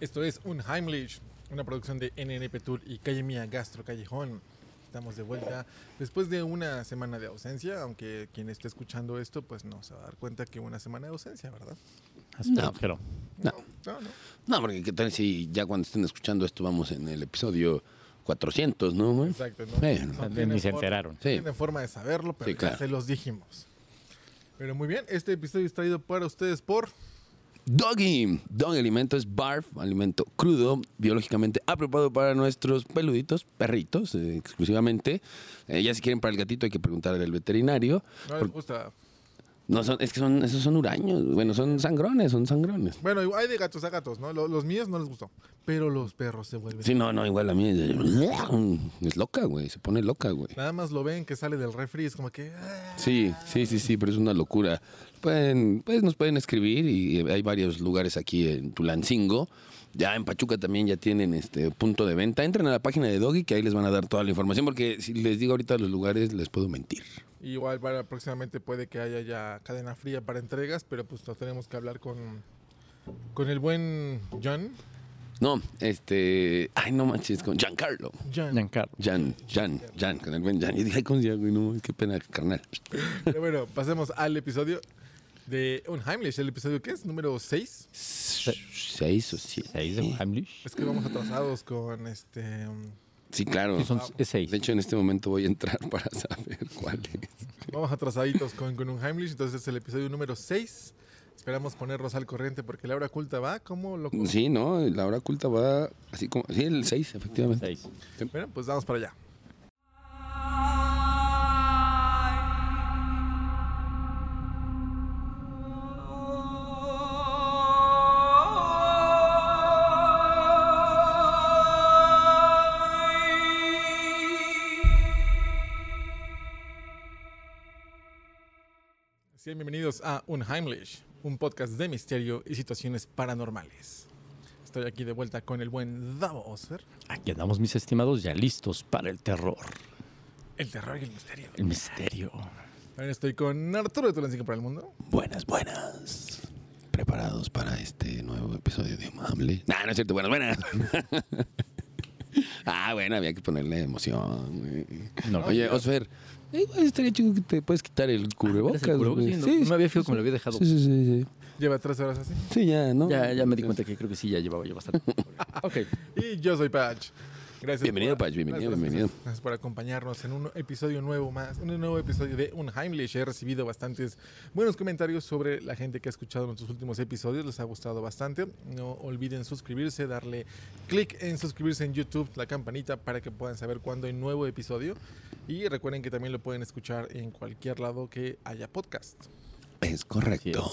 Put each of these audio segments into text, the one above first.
Esto es un Heimlich, una producción de NNP Tour y Calle Mía Gastro Callejón. Estamos de vuelta después de una semana de ausencia, aunque quien esté escuchando esto, pues no se va a dar cuenta que una semana de ausencia, ¿verdad? No, pero. No. No, no. No, porque qué tal si ya cuando estén escuchando esto vamos en el episodio 400, ¿no, güey? Exacto. No, Ni se enteraron. no Sí. tienen forma de saberlo, pero Sí, ya se los dijimos. Pero muy bien, este episodio es traído para ustedes por... Doggy. Dog alimento es barf, alimento crudo, biológicamente apropiado para nuestros peluditos, perritos, eh, exclusivamente. Eh, ya si quieren para el gatito hay que preguntarle al veterinario. No les gusta. No son, es que son, esos son huraños, bueno, son sangrones, son sangrones. Bueno, hay de gatos a gatos, ¿no? Lo- Los, míos no les gustó, pero los perros se vuelven... Sí, no, no, igual a mí es, es loca, güey, se pone loca, güey. Nada más lo ven que sale del refri, es como que... ah, Sí, sí, sí, sí, pero es una locura. Pueden, pues nos pueden escribir y hay varios lugares aquí en Tulancingo. Ya en Pachuca también ya tienen este punto de venta. Entren a la página de Doggy que ahí les van a dar toda la información porque si les digo ahorita los lugares les puedo mentir. Igual para próximamente puede que haya ya cadena fría para entregas, pero pues nos tenemos que hablar con, con el buen John. No, este, ay no manches, con Giancarlo. John. Giancarlo. Jan, Jan, Jan, con el buen Jan. Y dije, ay, ¿cómo se llama, güey? No, qué pena, carnal. Pero bueno, pasemos al episodio de Unheimlich. ¿El episodio qué es? ¿Número 6? Seis o siete. ¿Seis de Heimlich? Es que vamos atrasados con este... um, Sí, claro. Son es seis. De hecho, en este momento voy a entrar para saber cuál es. vamos atrasaditos con, con Unheimlich, entonces es el episodio número 6. Esperamos ponernos al corriente porque la hora oculta va como loco. Sí, ¿no? La hora oculta va así como... Sí, el 6, efectivamente. Seis. Bueno, pues vamos para allá. Bienvenidos a Unheimlich, un podcast de misterio y situaciones paranormales. Estoy aquí de vuelta con el buen Davo Osfer, Aquí andamos, mis estimados, ya listos para el terror, el terror y el misterio. el misterio. También estoy con Arturo de Tulancingo para el Mundo. Buenas, buenas. Preparados para este nuevo episodio de Humable. No, no es cierto, buenas, buenas. ah, bueno, había que ponerle emoción. No, Oye, Osfer, eh, güey, estaría chido que te puedes quitar el cubrebocas. ¿Eres el cubrebocas? Sí, no- no me había fijado que me lo había dejado. Sí, sí, sí. Sí, Lleva tres horas así. Sí, ya, ¿no? Ya, ya me di cuenta que creo que sí, ya llevaba yo bastante. ok. Y yo soy Patch. Gracias. Bienvenido, por- Patch, bienvenido, gracias, bienvenido. Gracias, gracias por acompañarnos en un episodio nuevo más, un nuevo episodio de Unheimlich. He recibido bastantes buenos comentarios sobre la gente que ha escuchado nuestros últimos episodios. Les ha gustado bastante. No olviden suscribirse, darle clic en suscribirse en YouTube, la campanita para que puedan saber cuándo hay nuevo episodio. Y recuerden que también lo pueden escuchar en cualquier lado que haya podcast. Es correcto.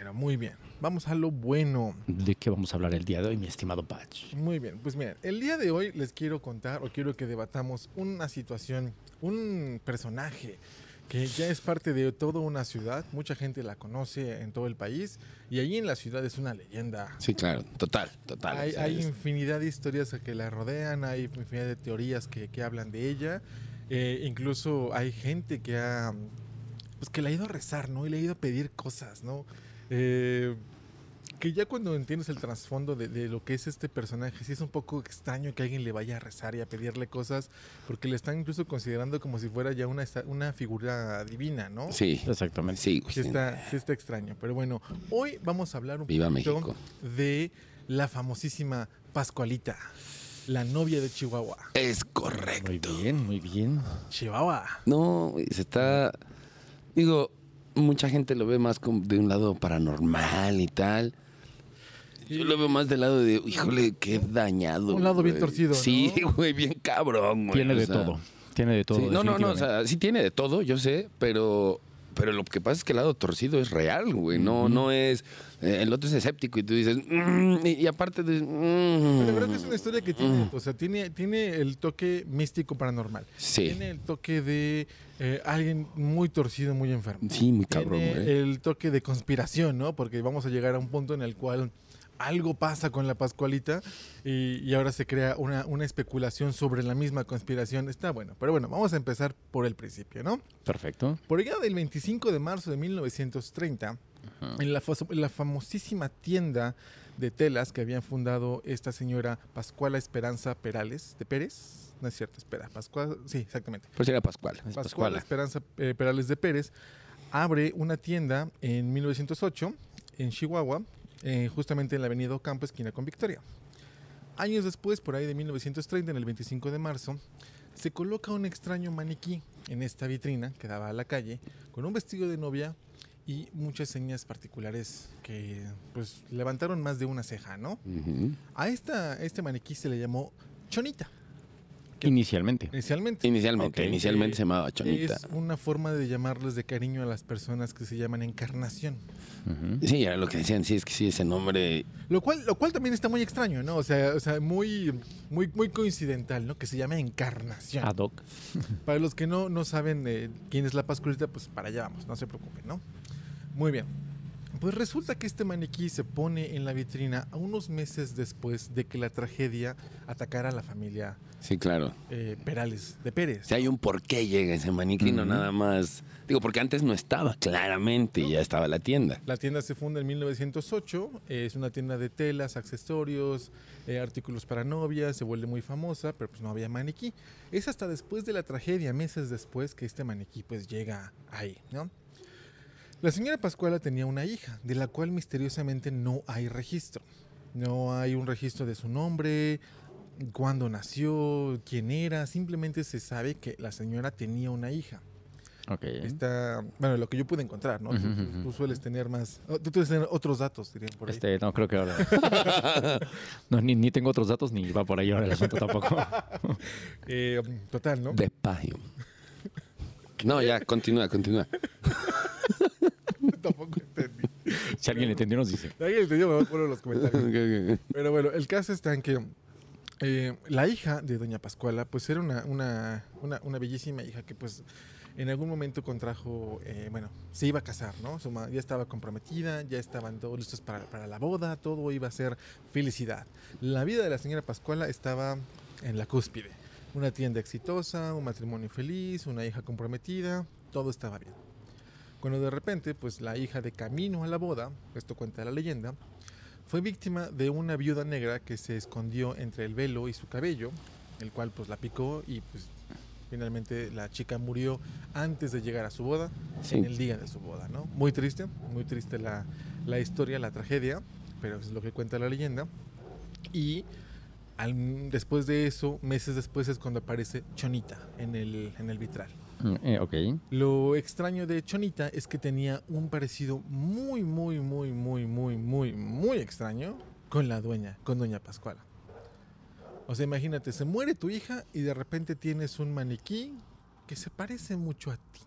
Pero muy bien. Vamos a lo bueno. ¿De qué vamos a hablar el día de hoy, mi estimado Patch? Muy bien, pues miren, el día de hoy les quiero contar o quiero que debatamos una situación, un personaje que ya es parte de toda una ciudad, mucha gente la conoce en todo el país y allí en la ciudad es una leyenda. Sí, claro, total, total. Hay, infinidad de historias que la rodean, hay infinidad de teorías que, que hablan de ella, eh, incluso hay gente que ha, pues que le ha ido a rezar, ¿no? Y le ha ido a pedir cosas, ¿no? Eh, que ya cuando entiendes el trasfondo de, de lo que es este personaje, sí es un poco extraño que alguien le vaya a rezar y a pedirle cosas, porque le están incluso considerando como si fuera ya una, una figura divina, ¿no? Sí, Exactamente. sí, güey. Sí está, sí está extraño. Pero bueno, hoy vamos a hablar un Viva poquito México. de la famosísima Pascualita, la novia de Chihuahua. Es Muy correcto. bien, muy bien. Chihuahua. No, se está. Digo, mucha gente lo ve más como de un lado paranormal y tal. Yo lo veo más del lado de, híjole, qué dañado. Un lado bien torcido, Sí, ¿no? güey, bien cabrón, güey. Tiene o de sea, todo. Tiene de todo. sí, no, no, no, o sea, sí tiene de todo, yo sé, pero. Pero lo que pasa es que el lado torcido es real, güey. No, no es. eh, el otro es escéptico y tú dices. "Mm", y, y aparte de. "Mm". Creo que es una historia que tiene, o sea, tiene, tiene el toque místico paranormal. Sí. Tiene el toque de eh, alguien muy torcido, muy enfermo. Sí, muy cabrón, Tiene güey. el toque de conspiración, ¿no? Porque vamos a llegar a un punto en el cual algo pasa con la Pascualita y, y ahora se crea una, una especulación sobre la misma conspiración. Está bueno, pero bueno, vamos a empezar por el principio, ¿no? Perfecto. Por allá del 25 de marzo de 1930, en la, fos- en la famosísima tienda de telas que habían fundado esta señora Pascuala Esperanza Perales de Pérez. No es cierto, espera, Pascual, sí, exactamente. Pues era Pascual. Es Pascuala Pascuala. Esperanza eh, Perales de Pérez abre una tienda en 1908 en Chihuahua, eh, justamente en la avenida Ocampo, esquina con Victoria. Años después, por ahí de 1930, en el 25 de marzo, se coloca un extraño maniquí en esta vitrina que daba a la calle, con un vestido de novia y muchas señas particulares que pues levantaron más de una ceja, ¿no? A esta, a este maniquí se le llamó Chonita, Inicialmente. inicialmente. Inicialmente, Ok. inicialmente Eh, se llamaba Chonita. Es una forma de llamarles de cariño a las personas que se llaman encarnación. Sí, era lo que decían, sí, es que sí, ese nombre. Lo cual, lo cual también está muy extraño, ¿no? O sea, o sea muy, muy, muy coincidental, ¿no? Que se llama encarnación. Ad hoc. Para los que no, no saben eh, quién es la Pascualita, pues para allá vamos, no se preocupen, ¿no? Muy bien. Pues resulta que este maniquí se pone en la vitrina a unos meses después de que la tragedia atacara a la familia Sí, claro. eh, Perales de Pérez. Si hay un por qué llega ese maniquí, no nada más. Digo, porque antes no estaba, claramente, ya estaba la tienda. La tienda se funda en 1908, eh, es una tienda de telas, accesorios, eh, artículos para novias, se vuelve muy famosa, pero pues no había maniquí. Es hasta después de la tragedia, meses después, que este maniquí pues llega ahí, ¿no? La señora Pascuala tenía una hija, de la cual misteriosamente no hay registro. No hay un registro de su nombre, cuándo nació, quién era, simplemente se sabe que la señora tenía una hija. Ok. Está, bueno, lo que yo pude encontrar, ¿no? Tú- sueles tener más, oh, tú sueles tener otros datos, dirían por ahí. Este, no, creo que ahora. no, ni, ni tengo otros datos ni va por ahí ahora el asunto tampoco. Eh, total, ¿no? Despacio. No, ya, continúa, continúa. Tampoco entendí. si alguien le entendió, nos dice. Si alguien entendió, me poner en los comentarios. Pero bueno, el caso está en que eh, la hija de Doña Pascuala, pues era una, una, una, una bellísima hija que pues en algún momento contrajo, eh, bueno, se iba a casar, ¿no? Su ma- ya estaba comprometida, ya estaban todos listos para, para la boda, todo iba a ser felicidad. La vida de la señora Pascuala estaba en la cúspide. Una tienda exitosa, un matrimonio feliz, una hija comprometida, todo estaba bien. Cuando de repente, pues la hija de camino a la boda, esto cuenta la leyenda, fue víctima de una viuda negra que se escondió entre el velo y su cabello, el cual pues la picó y pues finalmente la chica murió antes de llegar a su boda, Sí. en el día de su boda, ¿no? Muy triste, muy triste la, la historia, la tragedia, pero es lo que cuenta la leyenda. Y al- después de eso, meses después es cuando aparece Chonita en el, en el vitral. Mm, eh. Lo extraño de Chonita es que tenía un parecido muy, muy, muy, muy, muy, muy, muy extraño con la dueña, con Doña Pascuala. O sea, imagínate, se muere tu hija y de repente tienes un maniquí que se parece mucho a ti.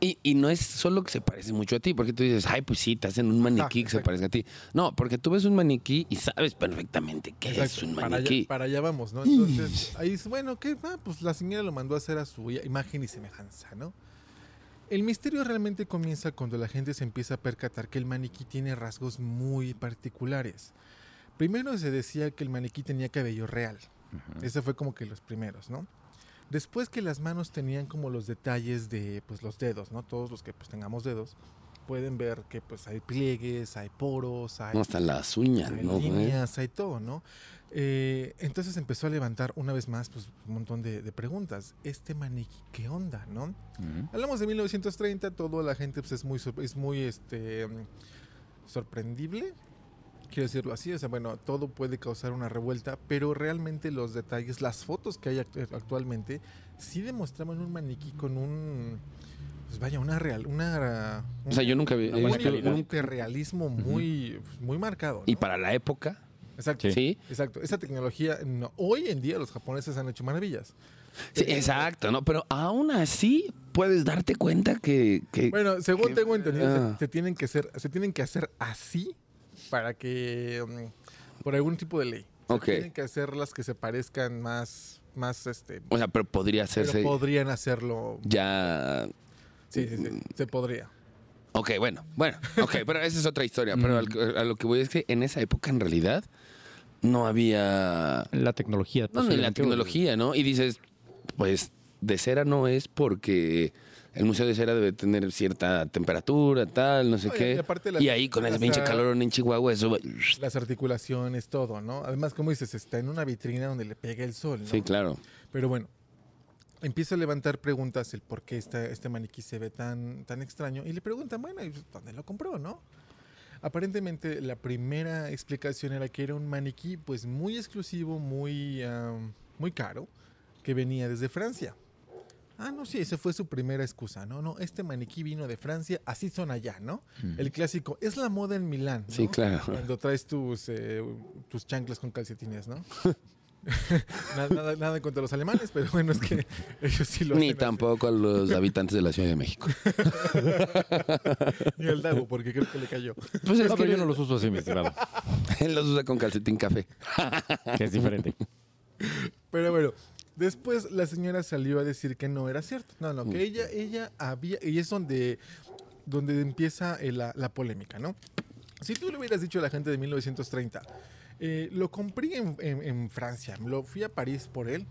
Y, y no es solo que se parece mucho a ti, porque tú dices, ay, pues sí, te hacen un maniquí que se parezca a ti. No, porque tú ves un maniquí y sabes perfectamente que es un para, allá, maniquí. para allá vamos, ¿no? Entonces, ahí dices, bueno, ¿qué? Ah, pues la señora lo mandó a hacer a su imagen y semejanza, ¿no? El misterio realmente comienza cuando la gente se empieza a percatar que el maniquí tiene rasgos muy particulares. Primero se decía que el maniquí tenía cabello real. Ese fue como que los primeros, ¿no? Después que las manos tenían como los detalles de pues los dedos, ¿no? Todos los que pues tengamos dedos pueden ver que pues hay pliegues, hay poros, hay No, hasta las uñas, hay ¿no? líneas, hay todo, ¿no? Eh, entonces empezó a levantar una vez más pues, un montón de, de preguntas. Este maniquí, ¿qué onda, no? Hablamos de 1930, toda la gente pues, es muy, es muy este, mm, sorprendible, quiero decirlo así. O sea, bueno, todo puede causar una revuelta, pero realmente los detalles, las fotos que hay actu- actualmente, sí demostraban un maniquí con un... Pues vaya, una real, una... O sea, yo nunca vi. Calidad. un- un realismo muy, pues, muy marcado. y para la época, Exacto. Sí. Exacto, esa tecnología, no, hoy en día los japoneses han hecho maravillas. Sí, exacto, ¿no? Pero aún así puedes darte cuenta que. que- Bueno, según que- tengo entendido, ah. se, tienen que hacer, se tienen que hacer así para que mm, por algún tipo de ley. Tienen que hacerlas que se parezcan más, más este, o sea, pero podría pero hacerse podrían hacerlo. ya. Sí, sí, sí, se podría. Ok, bueno, bueno, ok, pero esa es otra historia. Pero al- a lo que voy es que en esa época, en realidad, no había. La tecnología. No, ni la tecnología, ¿no? Y dices, pues de cera no es porque el Museo de Cera debe tener cierta temperatura, tal, no sé qué. y aparte la- y ahí con ese pinche calor en Chihuahua, eso Las articulaciones, todo, ¿no? Además, como dices, está en una vitrina donde le pega el sol, ¿no? Sí, claro. Pero bueno, empieza a levantar preguntas el por qué esta- este maniquí se ve tan, tan extraño y le preguntan, bueno, ¿y ¿dónde lo compró, no? Aparentemente la primera explicación era que era un maniquí pues muy exclusivo, muy, am, muy caro, que venía desde Francia. Ah, no, sí, esa fue su primera excusa, ¿no? No, este maniquí vino de Francia, así son allá, ¿no? El clásico, es la moda en Milán. ¿no? Sí, claro. Cuando traes tus, eh, tus chanclas con calcetines, ¿no? nada, nada, nada contra los alemanes, pero bueno, es que ellos sí lo Ni hacen así. tampoco a los habitantes de la Ciudad de México. Ni el Dago, porque creo que le cayó. Pues es No, que pero yo no los uso así, mi estimado. él los usa con calcetín café. Que es diferente. Pero bueno, después la señora salió a decir que no era cierto. No, no, Mm. que ella, ella había, y es donde, donde empieza eh, la, la polémica, ¿no? Si tú le hubieras dicho a la gente de 1930, eh, lo compré en, en- en Francia, lo fui a París por él,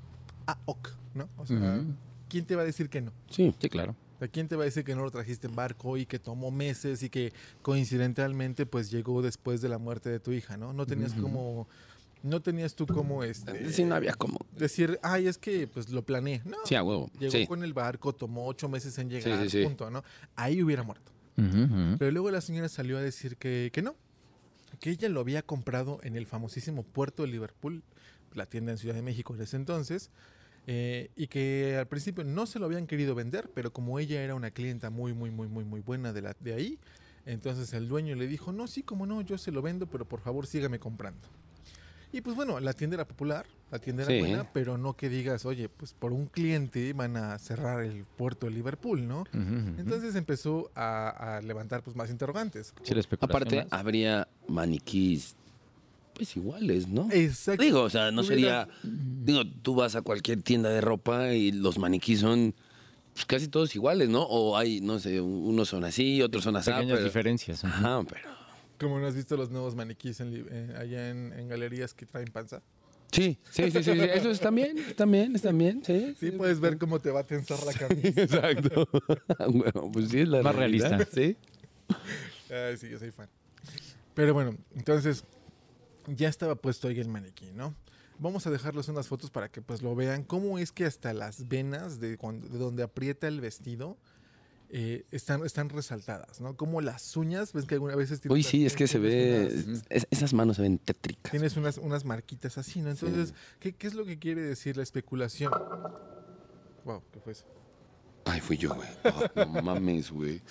ah, ok, ¿no? O sea. ¿quién te va a decir que no? Sí. Sí, claro. ¿Quién te va a decir que no lo trajiste en barco y que tomó meses y que coincidentalmente pues llegó después de la muerte de tu hija, ¿no? No tenías como, no tenías tú como este, Sí, no había como. decir, ay, es que pues lo planeé. No, Sí, a huevo. llegó Sí. con el barco, tomó ocho meses en llegar, sí, sí. punto, ¿no? Ahí hubiera muerto. Pero luego la señora salió a decir que, que no, que ella lo había comprado en el famosísimo puerto de Liverpool, la tienda en Ciudad de México en ese entonces, eh, y que al principio no se lo habían querido vender, pero como ella era una clienta muy, muy, muy, muy, muy buena de, la, de ahí, entonces el dueño le dijo, no, sí, como no, yo se lo vendo, pero por favor sígame comprando. Y pues bueno, la tienda era popular, la tienda era Sí. buena, pero no que digas, oye, pues por un cliente van a cerrar el puerto de Liverpool, ¿no? Entonces empezó a, a levantar pues más interrogantes. Sí, Aparte, más. habría maniquís, pues iguales, ¿no? Exacto. Digo, o sea, no sería. Digo, tú vas a cualquier tienda de ropa y los maniquís son pues, casi todos iguales, ¿no? O hay, no sé, unos son así, otros son así. Pequeñas pero- diferencias. ujú. Ajá, pero. Como no has visto los nuevos maniquís en eh, allá en, en galerías que traen panza. Sí, sí, sí, sí, sí. Eso está bien, está bien, está bien, sí. Sí, puedes ver cómo te va a tensar la camisa. Exacto. bueno, pues sí, es la Más realidad, realista. Sí. Ay, sí, yo soy fan. Pero bueno, entonces ya estaba puesto ahí el maniquí, ¿no? Vamos a dejarles unas fotos para que pues lo vean. Cómo es que hasta las venas de, cuando- de donde aprieta el vestido eh, están, están resaltadas, ¿no? Como las uñas, ves que algunas veces... Uy, tienes- sí, es que se ve. tienes unas- es- esas manos se ven tétricas. Tienes unas, unas marquitas así, ¿no? Entonces, ¿qué, qué es lo que quiere decir la especulación? Wow, ¿qué fue eso? Ay, fui yo, güey. Ah, no mames, güey.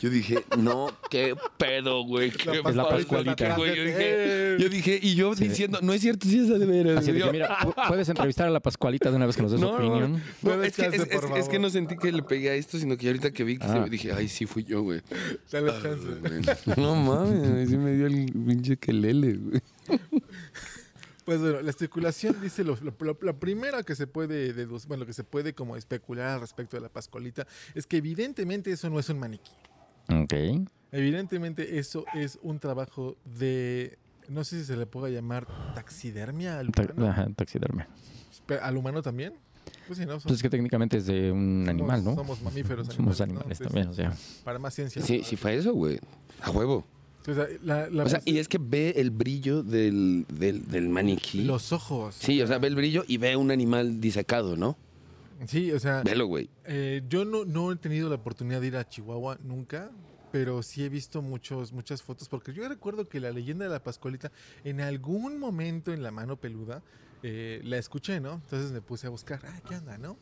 Yo dije, no, qué pedo, güey. qué Es la Pascualita. güey. Yo dije, yo dije, y yo Sí. diciendo, no es cierto, sí es de veras. Así de Yo- que, mira, pu- puedes entrevistar a la Pascualita de una vez que nos des su No, no, opinión. no, Puedes es, que, es, es- es que no sentí que le pegué a esto, sino que ahorita que vi que se Ah. ve, dije, ay, sí fui yo, güey. Dale Ah, chance. güey. No mames, sí me dio el pinche quelele, güey. Pues bueno, la especulación dice lo, lo- lo- la primera que se puede deducir, bueno, que se puede como especular al respecto de la Pascualita es que evidentemente eso no es un maniquí. Ok. Evidentemente eso es un trabajo de, no sé si se le pueda llamar taxidermia al humano. Ajá, taxidermia. ¿Al humano también? Pues sí, ¿no? Pues es que técnicamente es de un somos- animal, ¿no? Somos mamíferos. Somos animales, ¿no? animales Entonces, también, o sea. Para más ciencia. Sí, sí fue eso, güey. A huevo. O sea, la- la O sea, más- y es que ve el brillo del, del, del maniquí. los ojos. Sí, o sea, ve el brillo y ve un animal disecado, ¿no? Sí, o sea, Velo, güey. Eh, yo no, no he tenido la oportunidad de ir a Chihuahua nunca, pero sí he visto muchos, muchas fotos, porque yo recuerdo que la leyenda de la Pascualita, en algún momento en la mano peluda, eh, la escuché, ¿no? Entonces me puse a buscar, ah, ¿qué onda, no?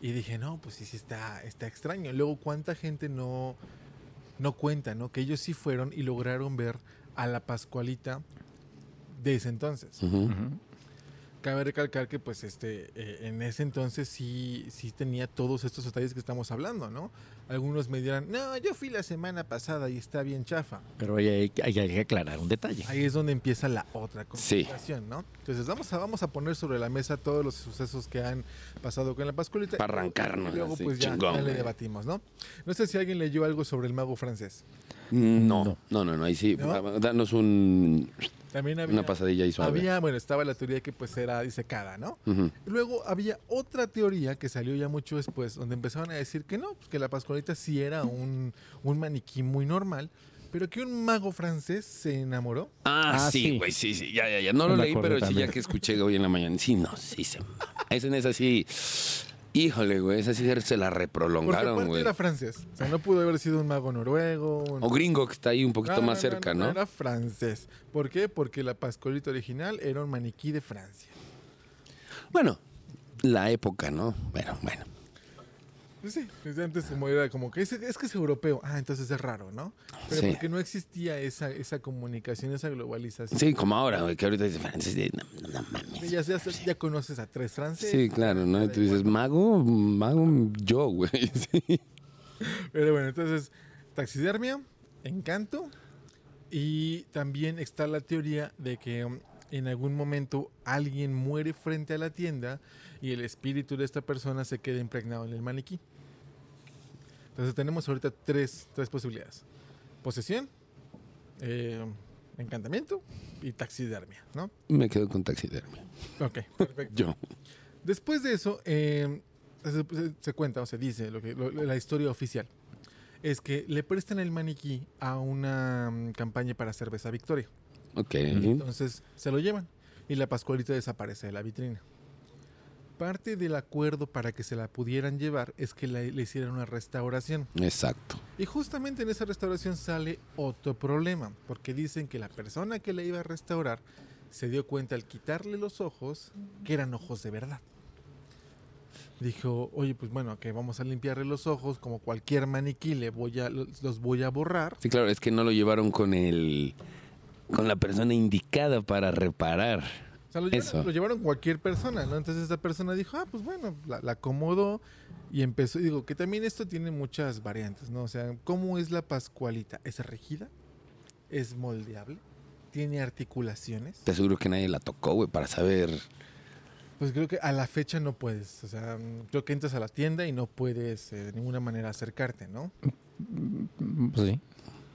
Y dije, no, pues sí, sí está, está extraño. Luego, ¿cuánta gente no, no cuenta, ¿no? Que ellos sí fueron y lograron ver a la Pascualita de ese entonces. Cabe recalcar que pues este eh, en ese entonces sí, sí tenía todos estos detalles que estamos hablando, ¿no? Algunos me dirán, no, yo fui la semana pasada y está bien chafa. Pero ahí hay, que- hay que aclarar un detalle. Ahí es donde empieza la otra Sí. conversación, ¿no? Entonces vamos a, vamos a poner sobre la mesa todos los sucesos que han pasado con la Pascualita. Pa' arrancarnos, Y luego así, pues ya, chingón, ya le debatimos, ¿no? No sé si alguien leyó algo sobre el mago francés. No, No. no, no, no, ahí sí. ¿No? Danos un. También había, Una pasadilla ahí suave. había, bueno, estaba la teoría que pues era disecada, ¿no? Luego había otra teoría que salió ya mucho después, donde empezaron a decir que no, pues que la Pascualita sí era un, un maniquí muy normal, pero que un mago francés se enamoró. Ah, Ah, sí, güey, sí, sí. Ya, ya, ya. No lo leí, pero sí, ya que escuché hoy en la mañana. Sí, no, sí se. Es en esa sí. Híjole, güey, esa sí se la reprolongaron, güey. era francés. O sea, no pudo haber sido un mago noruego. un- O gringo, que está ahí un poquito No, más no, cerca, ¿no? Era francés. ¿Por qué? Porque la Pascualita original era un maniquí de Francia. Bueno, la época, ¿no? Bueno, bueno. Pues sí, desde antes como era como que es, es que es europeo. Ah, entonces es raro, ¿no? Pero Sí. porque no existía esa, esa comunicación, esa globalización. Sí, como ahora, güey, que ahorita dice francés. No, no, mames. Ya, ya, ya conoces a tres franceses. Sí, claro, ¿no? Y tú dices, mago, mago, yo, güey. Sí. Pero bueno, entonces, taxidermia, encanto. Y también está la teoría de que um, en algún momento alguien muere frente a la tienda y el espíritu de esta persona se queda impregnado en el maniquí. Entonces tenemos ahorita tres, tres posibilidades. Posesión, eh, encantamiento y taxidermia, ¿no? Me quedo con taxidermia. Ok, perfecto. Yo. Después de eso, eh, se, cuenta o se dice lo que, lo- la historia oficial. Es que le prestan el maniquí a una mm, campaña para cerveza Victoria. Ok. Entonces se lo llevan y la Pascualita desaparece de la vitrina. Parte del acuerdo para que se la pudieran llevar es que la- le hicieran una restauración. Exacto. Y justamente en esa restauración sale otro problema, porque dicen que la persona que la iba a restaurar se dio cuenta al quitarle los ojos que eran ojos de verdad. Dijo, oye, pues bueno, que vamos a limpiarle los ojos, como cualquier maniquí, le voy a, los los voy a borrar. Sí, claro, es que no lo llevaron con el. con la persona indicada para reparar. Sea, lo llevaron, Eso. lo llevaron cualquier persona, ¿no? Entonces esta persona dijo, ah, pues bueno, la, la acomodó y empezó. Digo, que también esto tiene muchas variantes, ¿no? O sea, ¿cómo es la Pascualita? ¿Es rígida? ¿Es moldeable? ¿Tiene articulaciones? Te aseguro que nadie la tocó, güey, para saber. Pues creo que a la fecha no puedes. O sea, creo que entras a la tienda y no puedes eh, de ninguna manera acercarte, ¿no? Mm, Pues sí.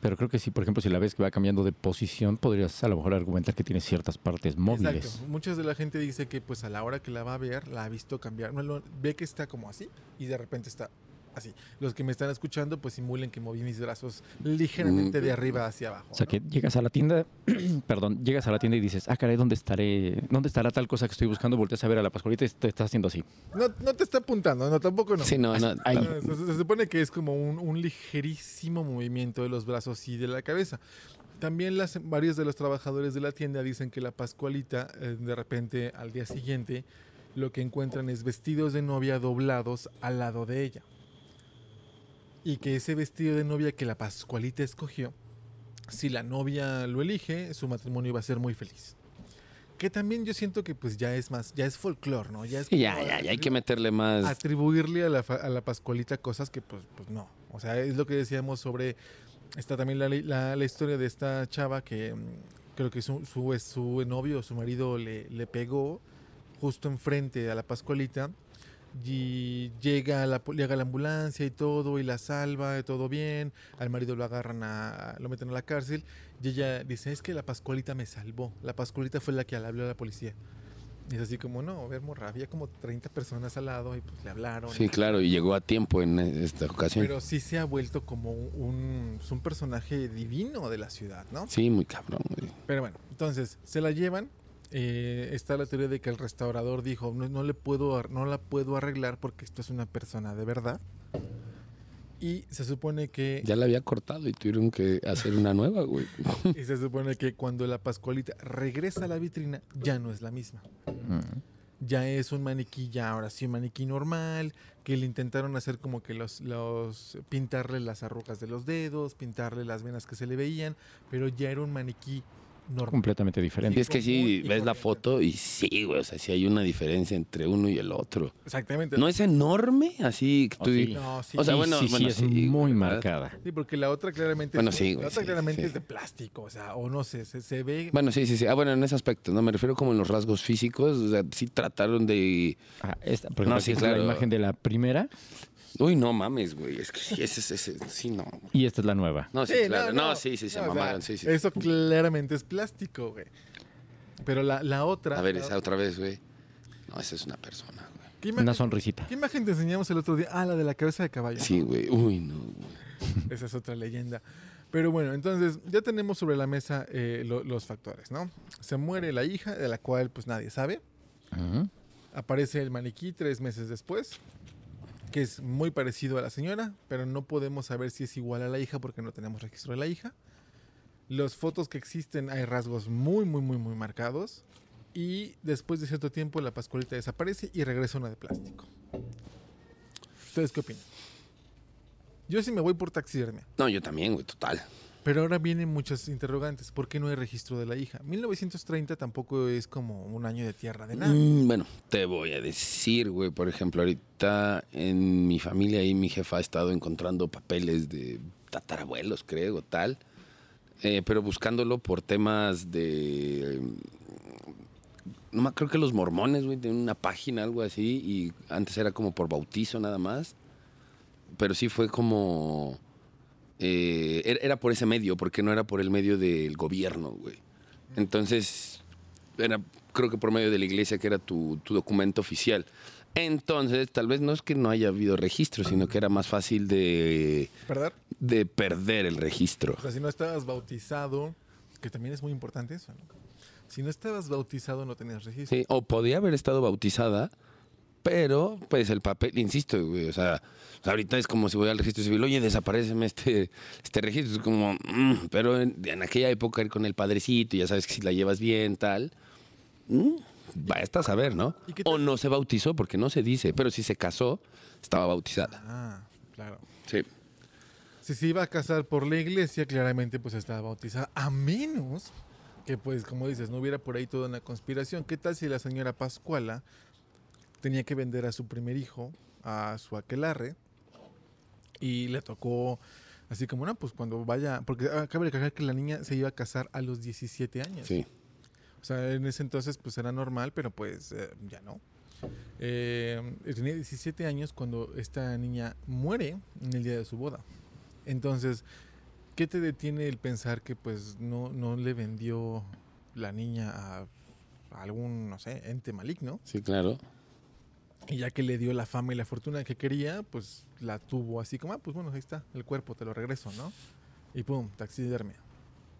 Pero creo que sí, por ejemplo, si la ves que va cambiando de posición, podrías a lo mejor argumentar que tiene ciertas partes móviles. Exacto. Muchas de la gente dice que pues a la hora que la va a ver, la ha visto cambiar. No, lo- ve que está como así y de repente está así. Los que me están escuchando pues simulen que moví mis brazos ligeramente de arriba hacia abajo. O sea, ¿no? que llegas a la tienda, perdón, llegas a la tienda y dices, ah, caray, ¿dónde estaré? ¿Dónde estará tal cosa que estoy buscando? Volteas a ver a la Pascualita y te está haciendo así. No, no te está apuntando, no, tampoco no. Sí, no, no. Ahí. Ah, Se, se supone que es como un, un ligerísimo movimiento de los brazos y de la cabeza. También las, varios de los trabajadores de la tienda dicen que la Pascualita, eh, de repente al día siguiente, lo que encuentran es vestidos de novia doblados al lado de ella. Y que ese vestido de novia que la Pascualita escogió, si la novia lo elige, su matrimonio va a ser muy feliz. Que también yo siento que pues ya es más, ya es folclore, ¿no? Ya es Sí, ya, ya, ya hay que meterle más. atribuirle a la, a la Pascualita cosas que pues, pues no. O sea, es lo que decíamos sobre... Está también la, la- la historia de esta chava que mm, creo que su, su, su novio o su marido le, le pegó justo enfrente a la Pascualita y llega la, llega la ambulancia y todo y la salva, y todo bien, al marido lo agarran, a, lo meten a la cárcel y ella dice, es que la Pascualita me salvó, la Pascualita fue la que le habló a la policía. Y es así como, no, a ver, morra, había como 30 personas al lado y pues le hablaron. Sí, claro, y llegó a tiempo en esta ocasión. Pero sí se ha vuelto como un, un personaje divino de la ciudad, ¿no? Sí, muy cabrón, güey. Pero bueno, entonces se la llevan. Eh, está la teoría de que el restaurador dijo, no, no le puedo, no la puedo arreglar porque esto es una persona de verdad. Y se supone que Ya la había cortado y tuvieron que hacer una nueva, güey. y se supone que cuando la Pascualita regresa a la vitrina ya no es la misma. Mm. ya es un maniquí, ya ahora sí un maniquí normal, que le intentaron hacer como que los, los pintarle las arrugas de los dedos, pintarle las venas que se le veían, pero ya era un maniquí normal. Completamente Y diferente. es que sí, ves la foto y sí, güey, o sea, sí hay una diferencia entre uno y el otro. Exactamente. No es enorme, así que Oh, tú... sí. di- No, sí. O sea, Sí, bueno, sí, sí, bueno, es sí, muy marcada. Sí, porque la otra claramente, Bueno, es, sí, la otra sí, claramente sí. es de plástico, o sea, o no sé, se, se ve... Bueno, sí, sí, sí. Ah, bueno, en ese aspecto, ¿no? Me refiero como en los rasgos físicos, o sea, sí trataron de... Ah, esta, por No, ejemplo, sí, aquí es claro. la imagen de la primera Uy, no mames, güey, es que sí, ese, ese, ese- sí, no. y esta es la nueva. No, sí, Sí, claro. No, sí, sí, se no, o sea, mamaron, sí, sí. Eso claramente es plástico, güey. Pero la, la otra. A ver, la- esa otra vez, güey. No, esa es una persona, güey. ¿qué, Una imagen, sonrisita. qué imagen te enseñamos el otro día? Ah, la de la cabeza de caballo. Sí, güey. Uy, no, güey. Esa es otra leyenda. Pero bueno, entonces ya tenemos sobre la mesa eh, lo- los factores, ¿no? Se muere la hija, de la cual pues nadie sabe. Aparece el maniquí tres meses después, que es muy parecido a la señora, pero no podemos saber si es igual a la hija porque no tenemos registro de la hija. Las fotos que existen hay rasgos muy, muy, muy, muy marcados. Y después de cierto tiempo la Pascualita desaparece y regresa una de plástico. ¿Ustedes qué opinan? Yo sí me voy por taxidermia. No, yo también, güey, total. Pero ahora vienen muchas interrogantes. ¿Por qué no hay registro de la hija? 1930 tampoco es como un año de tierra de nada. Mm, bueno, te voy a decir, güey, por ejemplo, ahorita en mi familia y mi jefa ha estado encontrando papeles de tatarabuelos, creo, tal. Eh, pero buscándolo por temas de... No me creo que los mormones, güey, tienen una página, algo así, y antes era como por bautizo nada más. Pero sí fue como... eh, era, era por ese medio, porque no era por el medio del gobierno, güey. Entonces, era creo que por medio de la iglesia que era tu, tu documento oficial. Entonces, tal vez no es que no haya habido registro, sino que era más fácil de, ¿Verdad? de perder el registro. O sea, si no estabas bautizado, que también es muy importante eso, ¿no? Si no estabas bautizado, no tenías registro. Sí, o podía haber estado bautizada, pero pues el papel, insisto, güey, o sea, ahorita es como si voy al registro civil, oye, desapareceme este, este registro, es como, mm, pero en, en aquella época ir con el padrecito, ya sabes que si la llevas bien, tal, mm, vaya a saber, ¿no? ¿Y qué O no se bautizó, porque no se dice, pero si se casó, estaba bautizada. Ah, claro. Sí. Si se iba a casar por la iglesia, claramente pues estaba bautizada. A menos que pues, como dices, no hubiera por ahí toda una conspiración. ¿Qué tal si la señora Pascuala tenía que vender a su primer hijo, a su aquelarre, y le tocó así como, no, pues cuando vaya, porque acaba de recalcar que la niña se iba a casar a los 17 años. Sí. O sea, en ese entonces pues era normal, pero pues eh, ya no. Eh, tenía 17 años cuando esta niña muere en el día de su boda. Entonces, ¿qué te detiene el pensar que pues no, no le vendió la niña a, a algún, no sé, ente maligno? Sí, claro. Y ya que le dio la fama y la fortuna que quería, pues la tuvo así como, ah, pues bueno, ahí está, el cuerpo, te lo regreso, ¿no? Y pum, taxidermia.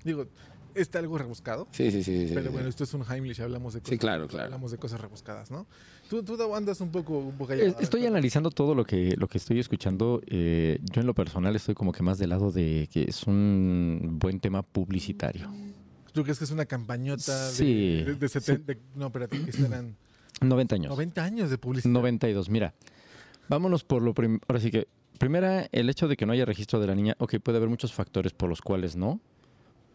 Digo, está algo rebuscado. Sí, sí, sí. sí, Pero sí. bueno, esto es un Heimlich, hablamos de Sí, claro, claro. Hablamos de cosas rebuscadas, ¿no? Tú, tú andas un poco, un poco Es- Estoy analizando todo lo que, lo que estoy escuchando. eh, yo en lo personal estoy como que más del lado de que es un buen tema publicitario. ¿Tú crees que es una campañota de, Sí, de, de seten- de- no, espérate, que serán 90 años. 90 años de publicidad? 92. Mira, vámonos por lo primero. Ahora sí que, primera, el hecho de que no haya registro de la niña. Ok, puede haber muchos factores por los cuales no.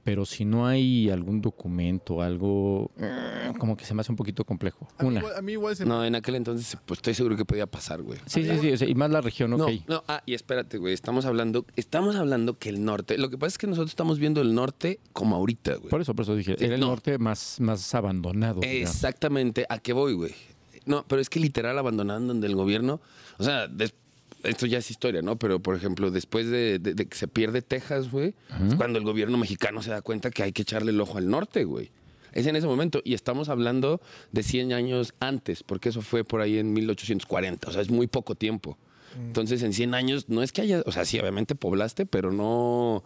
Pero si no hay algún documento, algo, eh, como que se me hace un poquito complejo. A mí, Una. igual, a mí igual se No, en aquel entonces, pues estoy seguro que podía pasar, güey. Sí, sí, sí. o sea, y más la región, ok. No, no, ah, y espérate, güey, estamos hablando, estamos hablando que el norte, lo que pasa es que nosotros estamos viendo el norte como ahorita, güey. Por eso, por eso dije, Sí, era el no. norte más, más abandonado. digamos. Exactamente, ¿a qué voy, güey? No, pero es que literal abandonando donde el gobierno, o sea, des- esto ya es historia, ¿no? Pero, por ejemplo, después de, de- de que se pierde Texas, güey, es cuando el gobierno mexicano se da cuenta que hay que echarle el ojo al norte, güey. Es en ese momento. Y estamos hablando de 100 años antes, porque eso fue por ahí en 1840. O sea, es muy poco tiempo. Entonces, en 100 años, no es que haya, o sea, sí, obviamente poblaste, pero no,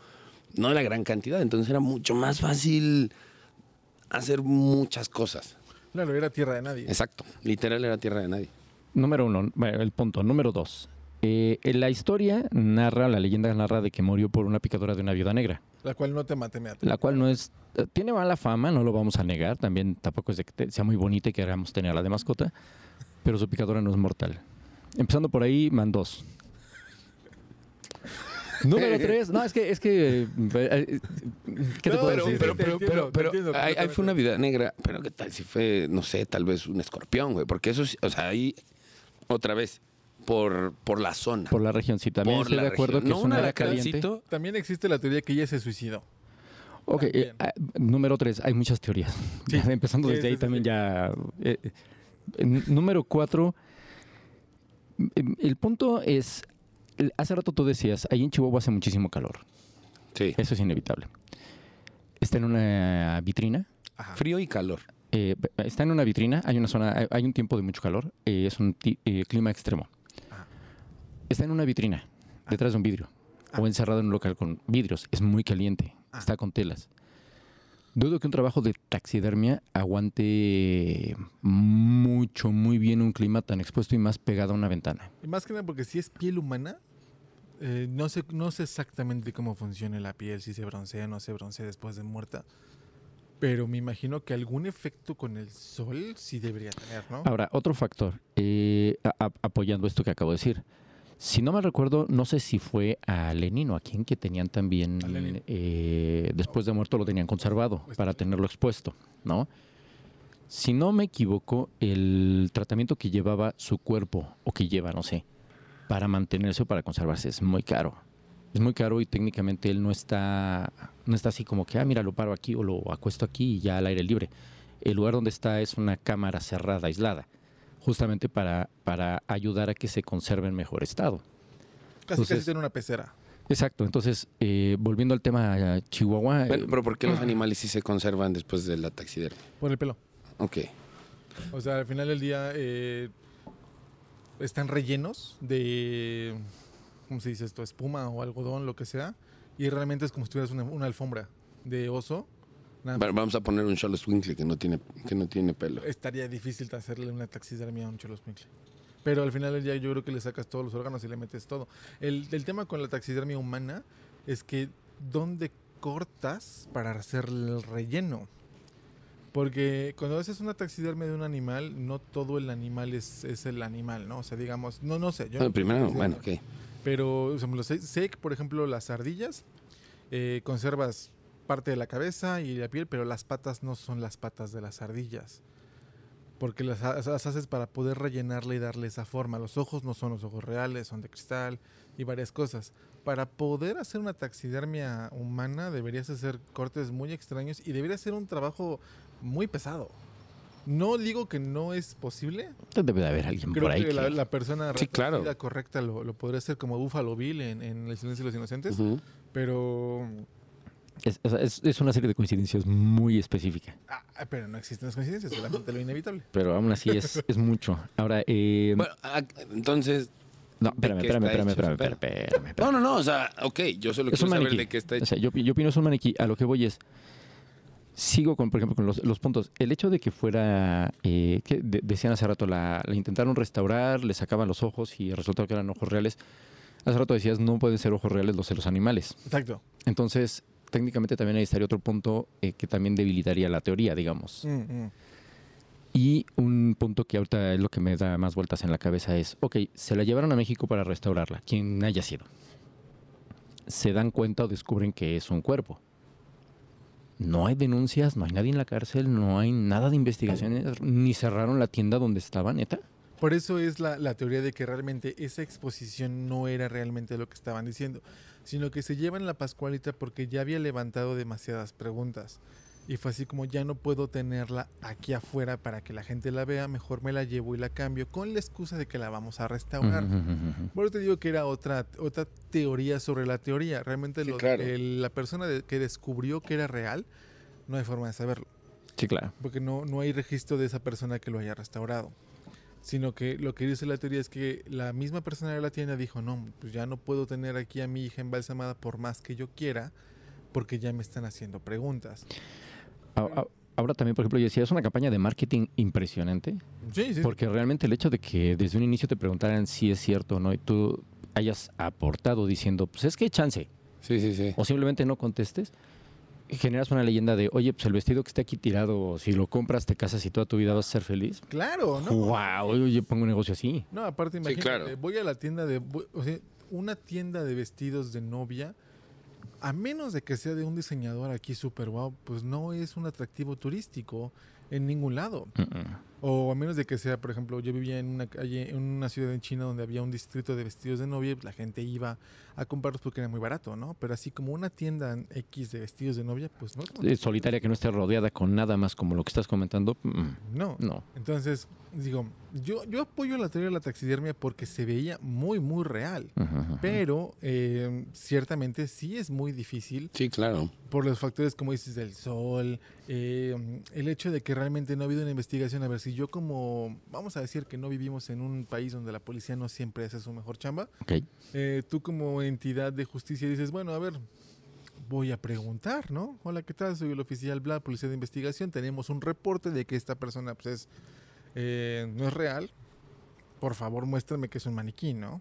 no la gran cantidad. Entonces era mucho más fácil hacer muchas cosas. Claro, era tierra de nadie. Exacto. Literal era tierra de nadie. Número uno, el punto. Número dos. Eh, en la historia narra, la leyenda narra de que murió por una picadura de una viuda negra, La cual no te mate, me la cual no es, eh, tiene mala fama, no lo vamos a negar, también tampoco es de que sea muy bonita y queramos tenerla de mascota, pero su picadura no es mortal. Empezando por ahí, man dos. Número tres, no, es que, es que, eh, eh, ¿qué te No, puedo pero- decir? pero, pero, entiendo, pero, pero ahí, ahí fue una vida negra. Pero qué tal si fue, no sé, tal vez un escorpión, güey. Porque eso, sí- o sea, ahí, otra vez, por, por la zona. Por la región, sí, también Por estoy de acuerdo región. que no es un una área caliente. También existe la teoría que ella se suicidó. Ok, eh, ah, número tres, hay muchas teorías. Sí. Empezando Sí, desde sí, ahí sí, también sí. ya... eh, eh, número cuatro, em, el punto es, hace rato tú decías, ahí en Chihuahua hace muchísimo calor. Sí. Eso es inevitable. Está en una vitrina. Ajá. Frío y calor. Eh, está en una vitrina, hay una zona, hay- un tiempo de mucho calor, eh, es un eh, clima extremo. Ah. Está en una vitrina, detrás de un vidrio, Ah. o encerrado en un local con vidrios. Es muy caliente, Ah. está con telas. Dudo que un trabajo de taxidermia aguante mucho, muy bien un clima tan expuesto y más pegado a una ventana. Y más que nada porque si es piel humana, eh, no, sé, no sé exactamente cómo funciona la piel, si se broncea o no se broncea después de muerta. Pero me imagino que algún efecto con el sol sí debería tener, ¿no? Ahora, otro factor, eh, a- a- apoyando esto que acabo de decir. Si no me recuerdo, no sé si fue a Lenin o a quien que tenían también, eh, después de muerto lo tenían conservado Pues- para tenerlo expuesto, ¿no? Si no me equivoco, el tratamiento que llevaba su cuerpo, o que lleva, no sé, para mantenerse o para conservarse es muy caro. Es muy caro y técnicamente él no está, no está así como que, ah, mira, lo paro aquí o lo acuesto aquí y ya al aire libre. El lugar donde está es una cámara cerrada, aislada, justamente para, para ayudar a que se conserve en mejor estado. casi casi entonces- tiene una pecera. Exacto, entonces, eh, volviendo al tema eh, Chihuahua, eh, Bueno, pero ¿por qué los animales sí se conservan después de la taxidermia? Por el pelo. Ok. O sea, al final del día eh, están rellenos de, ¿cómo se dice esto? Espuma o algodón, lo que sea. Y realmente es como si tuvieras una, una alfombra de oso. Nada Va- Vamos a poner un Charles Winkle que no tiene, que no tiene pelo. estaría difícil hacerle una taxidermia a un choloscuincle. Pero al final día yo creo que le sacas todos los órganos y le metes todo. El, el tema con la taxidermia humana es que ¿dónde cortas para hacer el relleno? Porque cuando haces una taxidermia de un animal, no todo el animal es, es el animal, ¿no? O sea, digamos, no, no sé. Yo Bueno, no primero, bueno, ok. Pero, por ejemplo, sé, sé que, por ejemplo, las ardillas eh, conservas parte de la cabeza y la piel, pero las patas no son las patas de las ardillas. Porque las, las haces para poder rellenarle y darle esa forma. Los ojos no son los ojos reales, son de cristal y varias cosas. Para poder hacer una taxidermia humana deberías hacer cortes muy extraños y debería ser un trabajo muy pesado. No digo que no es posible, debe de haber alguien Creo por ahí que que... la, la persona Sí, claro. correcta lo, lo podría hacer como Buffalo Bill en, en El Silencio de los Inocentes, pero Es, o es- es una serie de coincidencias muy específica, ah, pero no existen las coincidencias, solamente lo inevitable. pero aún así es, es mucho. Ahora, eh, Bueno, ah, entonces. no, ¿de espérame, espérame, espérame, espérame, espérame, espérame, espérame. No, no, no, o sea, ok, yo solo Es quiero saber maniquí. de qué está O hecho. sea, yo, yo opino es un maniquí. A lo que voy es. Sigo con, por ejemplo, con los, los puntos. El hecho de que fuera. eh, que de- decían hace rato, la, la intentaron restaurar, le sacaban los ojos y resultó que eran ojos reales. Hace rato decías, no pueden ser ojos reales los de los animales. Exacto. Entonces, técnicamente también ahí estaría otro punto eh, que también debilitaría la teoría, digamos. Mm, mm. Y un punto que ahorita es lo que me da más vueltas en la cabeza es, ok, se la llevaron a México para restaurarla, quien haya sido. Se dan cuenta o descubren que es un cuerpo. No hay denuncias, no hay nadie en la cárcel, no hay nada de investigaciones, ni cerraron la tienda donde estaba, neta. Por eso es la, la teoría de que realmente esa exposición no era realmente lo que estaban diciendo, sino que se llevan la Pascualita porque ya había levantado demasiadas preguntas. Y fue así como ya no puedo tenerla aquí afuera para que la gente la vea, mejor me la llevo y la cambio con la excusa de que la vamos a restaurar. Por eso te digo que era otra, otra teoría sobre la teoría. Realmente Sí, lo- claro. el- la persona de- que descubrió que era real, no hay forma de saberlo. Sí, claro. Porque no, no hay registro de esa persona que lo haya restaurado. Sino que lo que dice la teoría es que la misma persona de la tienda dijo, no, pues ya no puedo tener aquí a mi hija embalsamada por más que yo quiera, porque ya me están haciendo preguntas. Ahora también, por ejemplo, yo decía, es una campaña de marketing impresionante. Sí, sí. Porque realmente el hecho de que desde un inicio te preguntaran si es cierto o no y tú hayas aportado diciendo, pues es que hay chance, Sí, sí, sí. o simplemente no contestes, generas una leyenda de, oye, pues el vestido que está aquí tirado, si lo compras, te casas y toda tu vida vas a ser feliz. Claro, ¿no? ¡Wow! Yo pongo un negocio así. No, aparte imagínate, claro. voy a la tienda de, voy- o sea, una tienda de vestidos de novia, a menos de que sea de un diseñador aquí super wow, pues no es un atractivo turístico en ningún lado. O a menos de que sea, por ejemplo, yo vivía en una calle, en una ciudad en China donde había un distrito de vestidos de novia, pues la gente iba a comprarlos porque era muy barato, ¿no? Pero así como una tienda X de vestidos de novia, pues no. Solitaria que no esté rodeada con nada más como lo que estás comentando. mm, No. No. Entonces, digo, yo, yo apoyo la teoría de la taxidermia porque se veía muy, muy real. Pero eh, ciertamente sí es muy difícil Sí, claro. por los factores, como dices, del sol, eh, el hecho de que realmente no ha habido una investigación. A ver, si yo como, vamos a decir que no vivimos en un país donde la policía no siempre hace su mejor chamba, Ok. eh, tú como entidad de justicia dices, bueno, a ver, voy a preguntar, ¿no? Hola, ¿qué tal? Soy el oficial Bla, policía de investigación. Tenemos un reporte de que esta persona pues, es, eh, no es real. Por favor, muéstrame que es un maniquí, ¿no?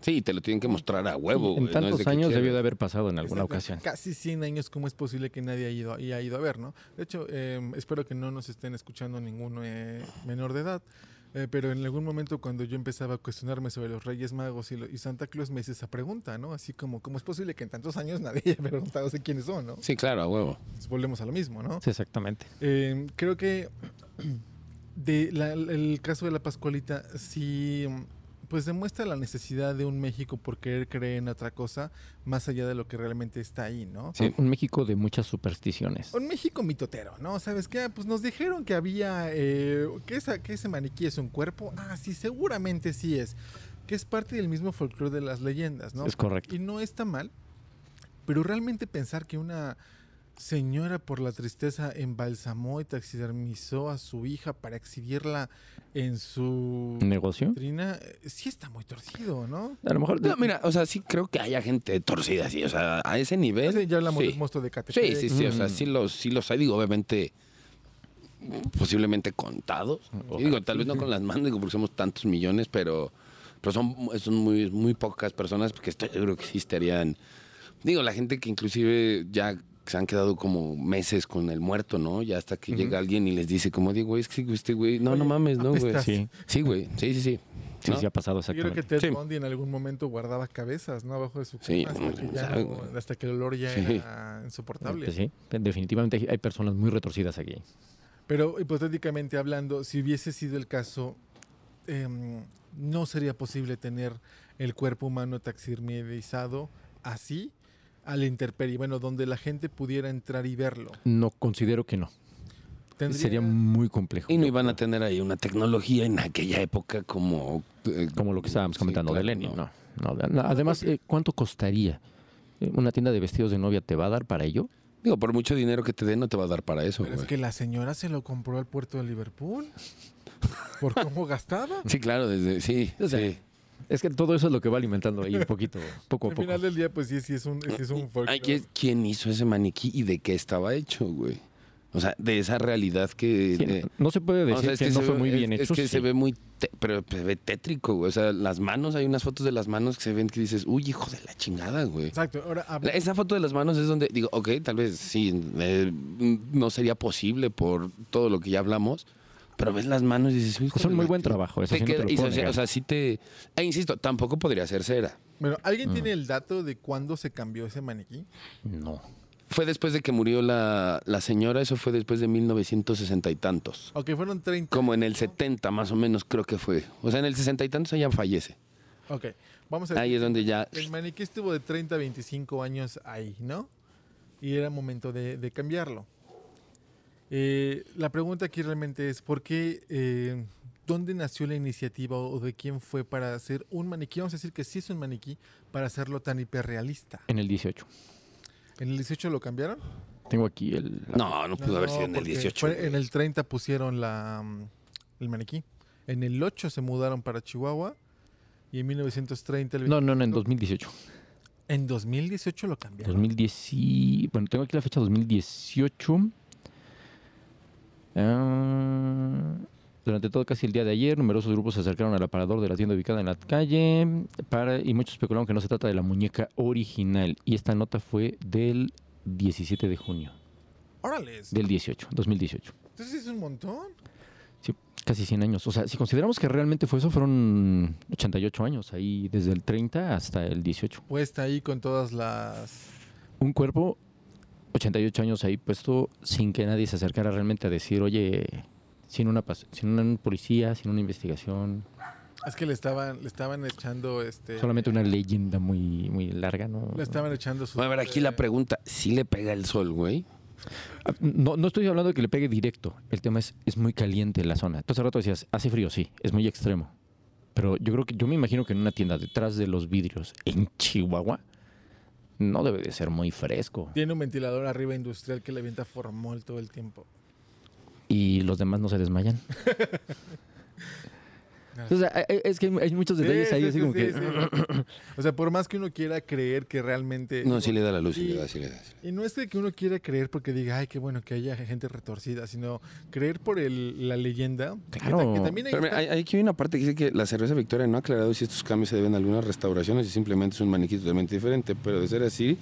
Sí, te lo tienen que mostrar a huevo. en güey, no es tantos de años debió de haber pasado en alguna ocasión. Casi 100 años, ¿cómo es posible que nadie haya ido, haya ido a ver, no? De hecho, eh, espero que no nos estén escuchando ningún eh, menor de edad. eh, pero en algún momento cuando yo empezaba a cuestionarme sobre los Reyes Magos y, lo- y Santa Claus me hice esa pregunta, ¿no? Así como, ¿cómo es posible que en tantos años nadie haya preguntado sé quiénes son, ¿no? Sí, claro, a huevo. Entonces, volvemos a lo mismo, ¿no? Sí, exactamente. Eh, creo que de la- el caso de la Pascualita sí pues demuestra la necesidad de un México por querer creer en otra cosa más allá de lo que realmente está ahí, ¿no? Sí. Un México de muchas supersticiones. Un México mitotero, ¿no? ¿Sabes qué? Pues nos dijeron que había, eh, que, esa, que ese maniquí es un cuerpo. Ah, sí, seguramente sí es. Que es parte del mismo folclore de las leyendas, ¿no? Es correcto. Y no está mal, pero realmente pensar que una señora por la tristeza embalsamó y taxidermizó a su hija para exhibirla en su ¿Negocio? vitrina, eh, sí está muy torcido, ¿no? A lo mejor. No, mira, o sea, sí creo que haya gente torcida así, o sea, a ese nivel. Ese ya hablamos sí. del monstruo de Catepec. Sí, sí, sí, o sea, Mm. sí los, sí los hay, digo, obviamente, posiblemente contados. Sí, Ojalá. digo, tal vez no con las manos, digo, porque somos tantos millones, pero, pero son, son muy, muy pocas personas, porque estoy seguro que sí estarían, digo, la gente que inclusive ya se han quedado como meses con el muerto, ¿no? Ya hasta que llega alguien y les dice, como digo, güey, es que este güey, no, no mames, no, güey. Sí, Sí, güey, sí, sí, sí. sí, ¿no? sí ha pasado Yo creo que exactamente. Ted Sí. Bundy en algún momento guardaba cabezas, ¿no? Abajo de su Sí, cama hasta, que ya sabe, no- güey. hasta que el olor ya Sí. era insoportable. Pues sí, definitivamente hay- hay personas muy retorcidas aquí. Pero hipotéticamente hablando, si hubiese sido el caso, em, no sería posible tener el cuerpo humano taxidermizado así a la intemperie, bueno, donde la gente pudiera entrar y verlo. No considero que no. Tendría- Sería muy complejo. Y no iban a tener ahí una tecnología en aquella época como... eh, Como lo que estábamos sí, comentando de claro, Lenin, no. no. Además, eh, ¿cuánto costaría? Eh, ¿Una tienda de vestidos de novia te va a dar para ello? Digo, por mucho dinero que te den, no te va a dar para eso, Pero es que la señora se lo compró al puerto de Liverpool. ¿Por cómo gastaba? Sí, claro, desde... Sí, O sea, sí. Es que todo eso es lo que va alimentando ahí un poquito, poco a Al poco. final del día, pues sí, sí es un, sí es un folclore. ¿quién- ¿Quién hizo ese maniquí y de qué estaba hecho, güey? O sea, de esa realidad que... Sí, eh, no se puede o decir sea, es que, que no se fue ve- muy es- bien es hecho. que sí. se ve muy... te- pero se ve tétrico, güey. O sea, las manos, hay unas fotos de las manos que se ven que dices, uy, hijo de la chingada, güey. Exacto. Ahora, La- habla- Esa foto de las manos es donde digo, ok, tal vez sí, eh, no sería posible por todo lo que ya hablamos, pero ves las manos y dices, hijo Es un de muy la buen trabajo, eso te sí no te queda- lo y puedo se- negar. o sea, sí te... E insisto, tampoco podría ser cera. bueno, ¿alguien Mm. tiene el dato de cuándo se cambió ese maniquí? No. Fue después de que murió la, la señora, eso fue después de 1960 y tantos. Ok, fueron 30. Como en el 70 más o menos creo que fue. O sea, en el 60 y tantos ella fallece. Ok, vamos a Ahí es donde ya... El maniquí estuvo de 30 a 25 años ahí, ¿no? Y era momento de, de cambiarlo. Eh, la pregunta aquí realmente es, ¿por qué, eh, dónde nació la iniciativa o de quién fue para hacer un maniquí? Vamos a decir que sí es un maniquí para hacerlo tan hiperrealista. En el 18. ¿En el 18 lo cambiaron? Tengo aquí el... No, no pudo haber sido en el porque 18. fue- güey. en el 30 pusieron la, mm, el maniquí. En el 8 se mudaron para Chihuahua. Y en 1930... el No, no, no, en 25 2018. En 2018 lo cambiaron. 2010 y- Bueno, tengo aquí la fecha 2018. Ah, durante todo casi el día de ayer, numerosos grupos se acercaron al aparador de la tienda ubicada en la calle para, y muchos especularon que no se trata de la muñeca original. Y esta nota fue del 17 de junio, del 18, 2018. Entonces es un montón. Sí, casi 100 años. O sea, si consideramos que realmente fue eso, fueron 88 años, ahí desde el 30 hasta el 18. Puesta ahí con todas las... un cuerpo 88 años ahí puesto sin que nadie se acercara realmente a decir, oye, sin una sin un policía, sin una investigación, Es que le estaban, le estaban echando este... solamente una leyenda muy muy larga, ¿no? Le estaban echando su... Bueno, a ver, aquí la pregunta, ¿sí le pega el sol, güey? Ah, No, no estoy hablando de que le pegue directo. El tema es, es muy caliente la zona. Tú hace rato decías, hace frío, sí, es muy extremo. Pero yo creo que, yo me imagino que en una tienda detrás de los vidrios en Chihuahua, no debe de ser muy fresco. Tiene un ventilador arriba industrial que le avienta formol todo el tiempo. Y los demás no se desmayan. O sea, hay- es que hay- muchos detalles Sí, ahí, sí, así sí, como sí, que... sí. O sea, por más que uno quiera creer que realmente... No, sí le da la luz, sí Y- le da, sí le da. sí. Y no es de que uno quiera creer porque diga, ay, qué bueno que haya gente retorcida, sino creer por el- la leyenda. Claro. Que, también hay Pero mira, hay, hay aquí una parte que dice que la cerveza Victoria no ha aclarado si estos cambios se deben a algunas restauraciones y simplemente es un maniquí totalmente diferente. Pero de ser así,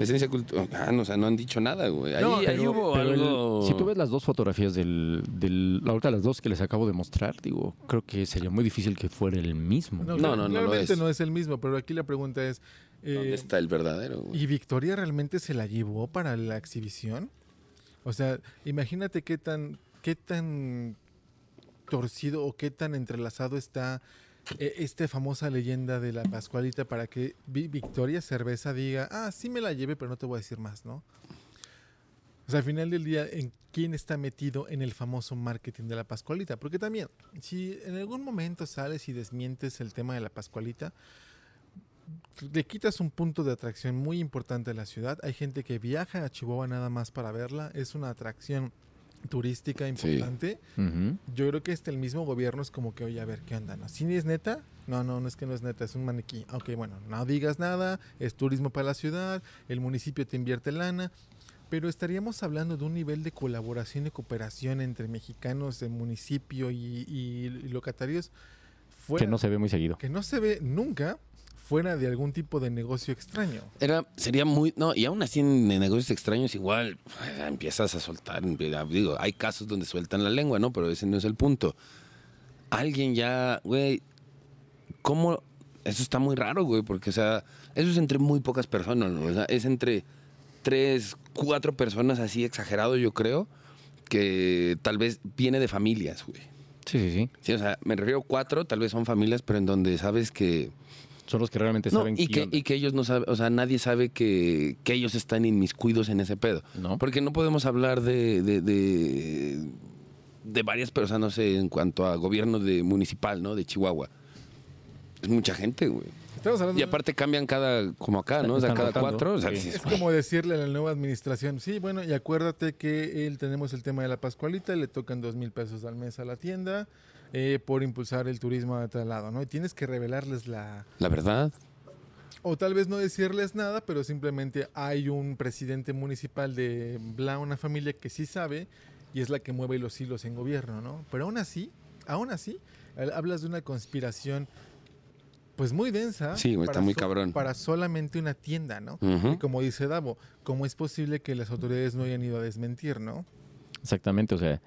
la esencia cultural. Ah, no, o sea, no han dicho nada, güey. Ahí, No, ahí pero- hubo Pero el- algo. si tú ves las dos fotografías del, del ahorita las dos que les acabo de mostrar, digo, creo que sería muy difícil que fuera el mismo. No, no, no lo claramente es. no es el mismo, pero aquí la pregunta es, eh, ¿Dónde está el verdadero, güey? ¿y Victoria realmente se la llevó para la exhibición? O sea, imagínate qué tan, qué tan torcido o qué tan entrelazado está eh, esta famosa leyenda de la Pascualita para que Vi- Victoria Cerveza diga, ah, sí me la llevé, pero no te voy a decir más, ¿no? O sea, al final del día, ¿en quién está metido en el famoso marketing de la Pascualita? Porque también, si en algún momento sales y desmientes el tema de la Pascualita, le quitas un punto de atracción muy importante a la ciudad. Hay gente que viaja a Chihuahua nada más para verla. Es una atracción turística importante. Yo creo que este el mismo gobierno es como que, oye, a ver, ¿qué onda? ¿No? ¿Sí es neta? No, no, no es que no es neta, es un maniquí. Ok, bueno, no digas nada, es turismo para la ciudad, el municipio te invierte lana, pero estaríamos hablando de un nivel de colaboración y cooperación entre mexicanos de municipio y, y- y locatarios fuera, Que no se ve muy seguido. que no se ve nunca fuera de algún tipo de negocio extraño. Era, sería muy. No, y aún así en negocios extraños, igual eh, empiezas a soltar. empieza- Digo, hay casos donde sueltan la lengua, ¿no? Pero ese no es el punto. Alguien ya, güey. ¿Cómo? Eso está muy raro, güey, porque, o sea, eso es entre muy pocas personas, ¿no? O sea, es entre tres, cuatro personas así exagerado, yo creo, que tal vez viene de familias, güey. Sí, sí, sí. Sí, o sea, me refiero a cuatro, tal vez son familias, pero en donde sabes que. Son los que realmente No, saben y qué que, onda. y que ellos no saben, o sea, nadie sabe que, que ellos están inmiscuidos en ese pedo. ¿No? Porque no podemos hablar de, de, de, de varias personas, no sé, en cuanto a gobierno de municipal, ¿no? De Chihuahua. Es mucha gente, güey. Estamos hablando Y aparte cambian cada, como acá, ¿no? O sea, cada cuatro. O sea, Sí. dices, Es como decirle a la nueva administración, sí, bueno, y acuérdate que él tenemos el tema de la Pascualita, le tocan dos mil pesos al mes a la tienda eh, por impulsar el turismo a tal lado, ¿no? Y tienes que revelarles la... la verdad. O tal vez no decirles nada, pero simplemente hay un presidente municipal de bla, una familia que sí sabe y es la que mueve los hilos en gobierno, ¿no? Pero aún así, aún así, hablas de una conspiración pues muy densa. Sí, está para muy cabrón. Para solamente una tienda, ¿no? Y como dice Davo, ¿cómo es posible que las autoridades no hayan ido a desmentir, no? Exactamente, o sea,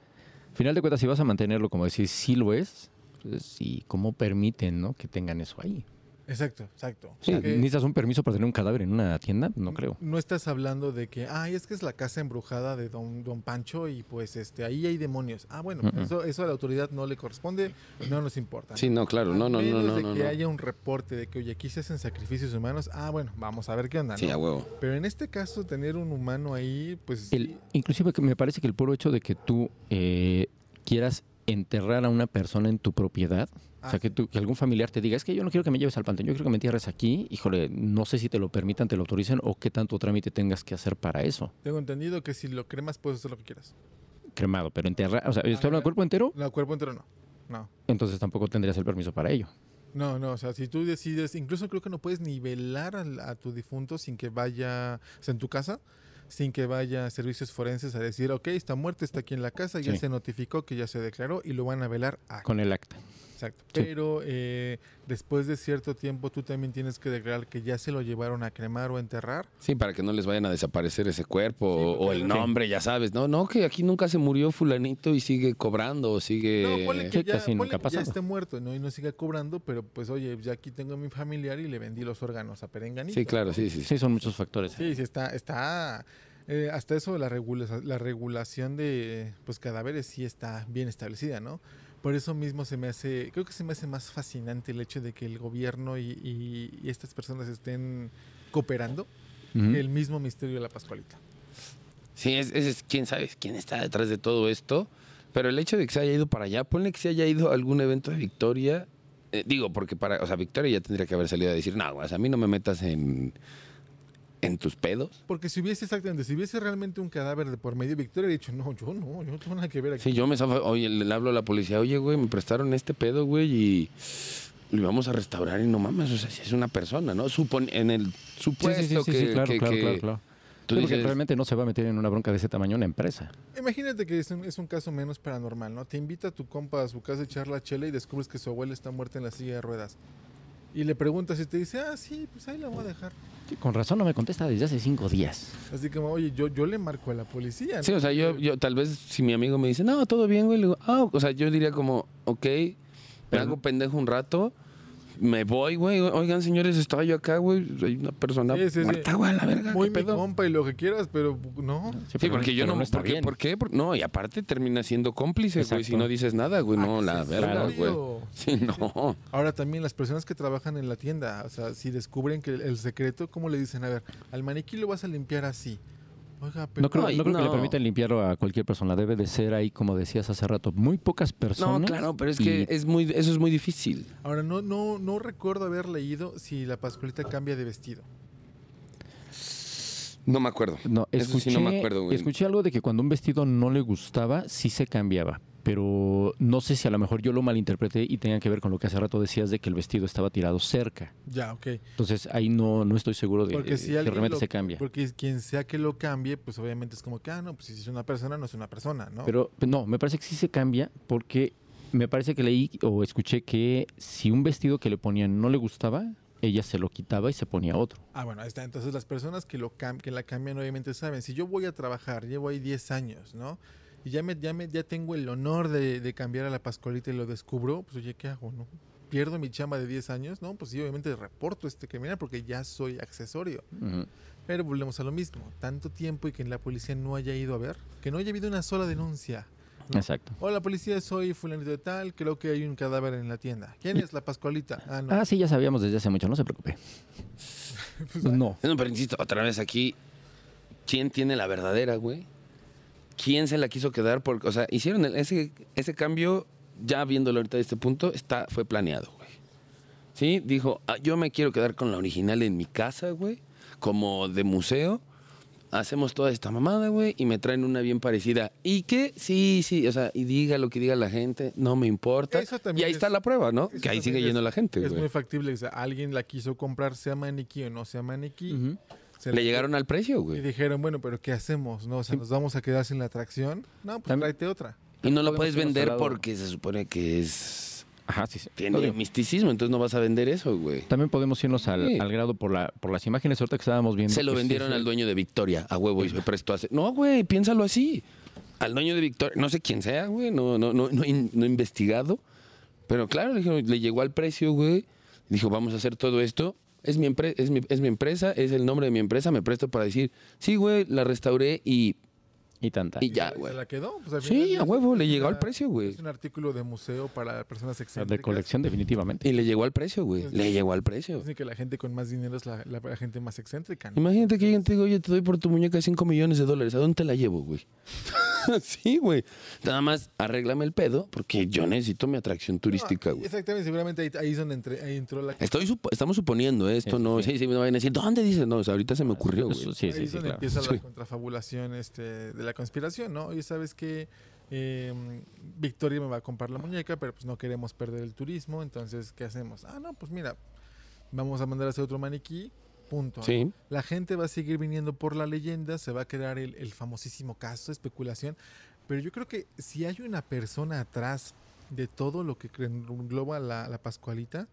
final de cuentas, si vas a mantenerlo como decir, sí lo es, pues, ¿y cómo permiten ¿no? que tengan eso ahí? Exacto, exacto. O sea, ¿Necesitas un permiso para tener un cadáver en una tienda? No creo. No estás hablando de que, ay, es que es la casa embrujada de don, don Pancho y pues este ahí hay demonios. Ah, bueno, eso, eso a la autoridad no le corresponde, no nos importa. Sí, no, claro. No, A no, no, menos no. de no, que no. haya un reporte de que, oye, aquí se hacen sacrificios humanos. Ah, bueno, vamos a ver qué onda. Sí, ¿no? a huevo. Pero en este caso, tener un humano ahí, pues... El- sí, inclusive que me parece que el puro hecho de que tú eh, quieras enterrar a una persona en tu propiedad, o Ah, sea, que, tú- que algún familiar te diga, es que yo no quiero que me lleves al panteón, yo quiero que me entierres aquí, híjole, no sé si te lo permitan, te lo autoricen o qué tanto trámite tengas que hacer para eso. Tengo entendido que si lo cremas puedes hacer lo que quieras. Cremado, pero enterrar, o sea, ¿estoy hablando de cuerpo entero? No, cuerpo entero no. No. Entonces tampoco tendrías el permiso para ello. No, no, o sea, si tú decides, incluso creo que no puedes nivelar al- a, tu difunto sin que vaya, o sea, en tu casa, sin que vaya a servicios forenses a decir, ok, está muerto, está aquí en la casa, ya Sí. se notificó que ya se declaró y lo van a velar aquí. Con el acta. Exacto. Sí. Pero eh, después de cierto tiempo tú también tienes que declarar que ya se lo llevaron a cremar o a enterrar. Sí, para que no les vayan a desaparecer ese cuerpo o- el nombre, ya sabes. No, no, que aquí nunca se murió fulanito y sigue cobrando o sigue... No, ponle que, ya, casi ponle nunca ha que ya esté muerto ¿no? y no siga cobrando, pero pues oye, ya aquí tengo a mi familiar y le vendí los órganos a Perenganito. Sí, claro, sí, sí. sí. Sí, son muchos factores. Sí, sí, está, está eh, hasta eso la, regula- la regulación de pues cadáveres sí está bien establecida, ¿no? Por eso mismo se me hace, creo que se me hace más fascinante el hecho de que el gobierno y, y- y estas personas estén cooperando que el mismo misterio de la Pascualita. Sí, es, es- es- quién sabe quién está detrás de todo esto. Pero el hecho de que se haya ido para allá, ponle que se haya ido a algún evento de Victoria. eh, digo, porque para, o sea, Victoria ya tendría que haber salido a decir, no, sea, a mí no me metas en, en tus pedos. Porque si hubiese exactamente, si hubiese realmente un cadáver de por medio, Victoria ha dicho, no, yo no, yo no tengo nada que ver aquí. Sí, yo me zafo, oye, le, le hablo a la policía, oye, güey, me prestaron este pedo, güey, y lo íbamos a restaurar y no mames, o sea, si es una persona, ¿no? Supon, en el supuesto sí, sí, sí, que, sí, claro, que- claro, que claro, claro. tú porque realmente no se va a meter en una bronca de ese tamaño una empresa. Imagínate que es un, es un caso menos paranormal, ¿no? Te invita a tu compa a su casa a echar la chela y descubres que su abuela está muerta en la silla de ruedas. Y le preguntas y te dice, ah, sí, pues ahí la voy a dejar. Sí, con razón no me contesta desde hace cinco días. Así como, oye, yo, yo le marco a la policía. ¿no? Sí, o sea, yo, yo tal vez si mi amigo me dice, no, todo bien, güey, le digo, ah, o sea, yo diría como, ok, me hago pendejo un rato, me voy, güey, oigan, señores, estaba yo acá, güey, hay una persona Sí, sí, sí. muerta, güey, a la verga, Muy ¿qué mi pedo? compa y lo que quieras, pero no. Sí, pero porque yo pero no, está ¿por qué? bien. ¿Por qué? Por- no, y aparte termina siendo cómplice, güey, si no dices nada, güey, no, la verga, güey. Sí, no. Ahora también las personas que trabajan en la tienda, o sea, si descubren que el, el secreto, ¿cómo le dicen? A ver, al maniquí lo vas a limpiar así. Oiga, pero No creo, no creo que le permitan limpiarlo a cualquier persona. Debe de ser ahí, como decías hace rato, muy pocas personas. No, claro, pero es y- que es muy, eso es muy difícil. ahora no, no, no recuerdo haber leído si la Pascualita cambia de vestido. No me acuerdo. No, Eso sí escuché, no me acuerdo, güey. escuché algo de que cuando un vestido no le gustaba, sí se cambiaba. Pero no sé si a lo mejor yo lo malinterpreté y tenía que ver con lo que hace rato decías de que el vestido estaba tirado cerca. Ya, ok. Entonces ahí no, no estoy seguro de Porque eh, si si alguien realmente lo- se cambia. Porque quien sea que lo cambie, pues obviamente es como que, ah, no, pues si es una persona, no es una persona, ¿no? Pero no, me parece que sí se cambia porque me parece que leí o escuché que si un vestido que le ponían no le gustaba, ella se lo quitaba y se ponía otro. Ah, bueno, ahí está. Entonces las personas que, lo que la cambian obviamente saben, si yo voy a trabajar, llevo ahí 10 años, ¿no? Y ya, me, ya, me, ya tengo el honor de, de cambiar a la Pascualita y lo descubro, pues oye, ¿qué hago, no? ¿Pierdo mi chamba de 10 años? No, pues sí, obviamente reporto este criminal porque ya soy accesorio. Pero volvemos a lo mismo. Tanto tiempo y que la policía no haya ido a ver, que no haya habido una sola denuncia. ¿no? Exacto. Hola, policía, soy fulanito de tal, creo que hay un cadáver en la tienda. ¿Quién es la Pascualita? Ah, no. Ah, sí, ya sabíamos desde hace mucho, no se preocupe. Pues, No. No, pero insisto, otra vez aquí, ¿quién tiene la verdadera, güey? ¿Quién se la quiso quedar? Porque, o sea, hicieron el- ese, ese cambio, ya viéndolo ahorita de este punto, está, fue planeado, güey. ¿Sí? Dijo, "Ah, yo me quiero quedar con la original en mi casa, güey, como de museo. Hacemos toda esta mamada, güey, y me traen una bien parecida. ¿Y qué? Sí, sí, o sea, y diga lo que diga la gente, no me importa. Eso Y ahí es- está la prueba, ¿no? Que ahí sigue es- yendo la gente, Es güey. muy factible. O sea, alguien la quiso comprar, sea maniquí o no sea maniquí. Se Le llegaron al precio, Y güey. dijeron, bueno, pero ¿qué hacemos? No, o sea, ¿nos vamos a quedar sin la atracción? No, pues También- tráete otra. Y no lo puedes vender porque se supone que es Ajá, sí, sí. tiene Oye, misticismo, entonces no vas a vender eso, güey. También podemos irnos al, Sí. al grado por, la, por las imágenes ahorita que estábamos viendo. Se lo que sí vendieron al dueño de Victoria, a huevo, y se prestó a hacer. No, güey, piénsalo así. Al dueño de Victoria, no sé quién sea, güey, no, no, no, no, he- no he investigado. Pero claro, le, dijeron- le llegó al precio, güey. Dijo, vamos a hacer todo esto. Es mi, es, mi, es mi empresa, es el nombre de mi empresa, me presto para decir, sí, güey, la restauré y, Y tanta. y ya, ¿Se güey. la quedó? Pues, al Sí, a huevo, le llegó al precio, güey. Es un artículo de museo para personas de excéntricas. colección, definitivamente. Y le llegó al precio, güey. Le sí. llegó al precio. Dicen que la gente con más dinero es la, la- la gente más excéntrica. ¿no? Imagínate que alguien te diga, oye, te doy por tu muñeca 5 millones de dólares. ¿A dónde te la llevo, güey? sí, güey. Nada más arréglame el pedo porque yo necesito mi atracción turística, No, güey. Exactamente, seguramente ahí, ahí es donde entre- ahí entró la... Estoy supo- estamos suponiendo esto, Sí, no. sí. Sí, sí, me van a decir, ¿dónde dices? No, o sea, ahorita se me ocurrió, güey. Eso- Sí, ahí sí, sí, claro. empieza Sí. la contrafabulación este, de la conspiración, ¿no? Oye, ¿sabes que Victoria me va a comprar la muñeca, pero pues no queremos perder el turismo, entonces, ¿qué hacemos? Ah, no, pues mira, vamos a mandar a hacer otro maniquí, punto. ¿no? Sí. La gente va a seguir viniendo por la leyenda, se va a crear el, el famosísimo caso, especulación, pero yo creo que si hay una persona atrás de todo lo que engloba la, la Pascualita,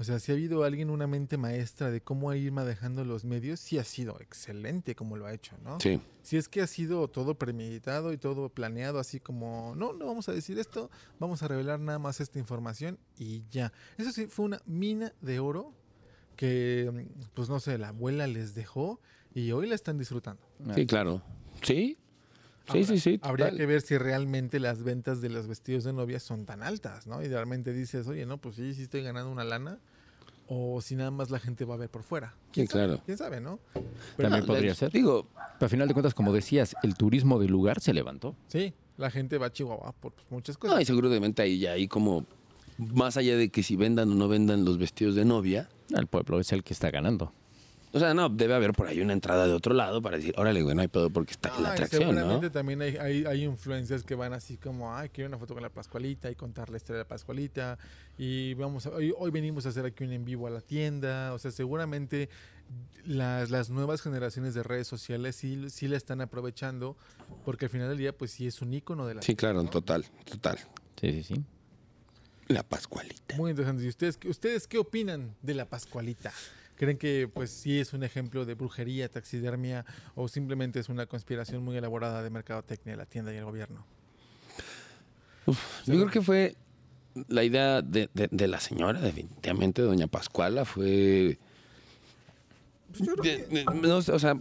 o sea, si ha habido alguien, una mente maestra de cómo ir manejando los medios, sí ha sido excelente como lo ha hecho, ¿no? Sí. Si es que ha sido todo premeditado y todo planeado, así como, no, no vamos a decir esto, vamos a revelar nada más esta información y ya. Eso sí, fue una mina de oro que, mm, pues no sé, la abuela les dejó y hoy la están disfrutando. Sí, claro. Sí. Sí, Ahora, sí, sí. Habría total. que ver si realmente las ventas de los vestidos de novia son tan altas, ¿no? Y realmente dices, oye, no, pues sí, sí estoy ganando una lana. o si nada más la gente va a ver por fuera. Sí, claro. ¿Quién sabe, no? También Ah, podría la- ser. Digo, Pero al final de cuentas, como decías, el turismo del lugar se levantó. Sí, la gente va a Chihuahua por pues, muchas cosas. no, y seguramente ahí ya hay como, más allá de que si vendan o no vendan los vestidos de novia, El pueblo es el que está ganando. o sea, no, debe haber por ahí una entrada de otro lado para decir, órale, güey, no hay pedo porque está en la atracción, ¿no? seguramente también hay, hay, hay influencers que van así como, ay, quiero una foto con la Pascualita y contar la historia de la Pascualita. Y vamos a- hoy, hoy venimos a hacer aquí un en vivo a la tienda. O sea, seguramente las, las nuevas generaciones de redes sociales sí, sí la están aprovechando porque al final del día, pues sí es un icono de la Sí, claro, ¿no? total, total. Sí, sí, sí. La Pascualita. Muy interesante. ¿Y ustedes, qué- ustedes qué opinan de la Pascualita? ¿Creen que pues sí es un ejemplo de brujería, taxidermia o simplemente es una conspiración muy elaborada de mercadotecnia la tienda y el gobierno? Yo creo que fue la idea de, de- de la señora, definitivamente, doña Pascuala, fue... Pues de- no o sea,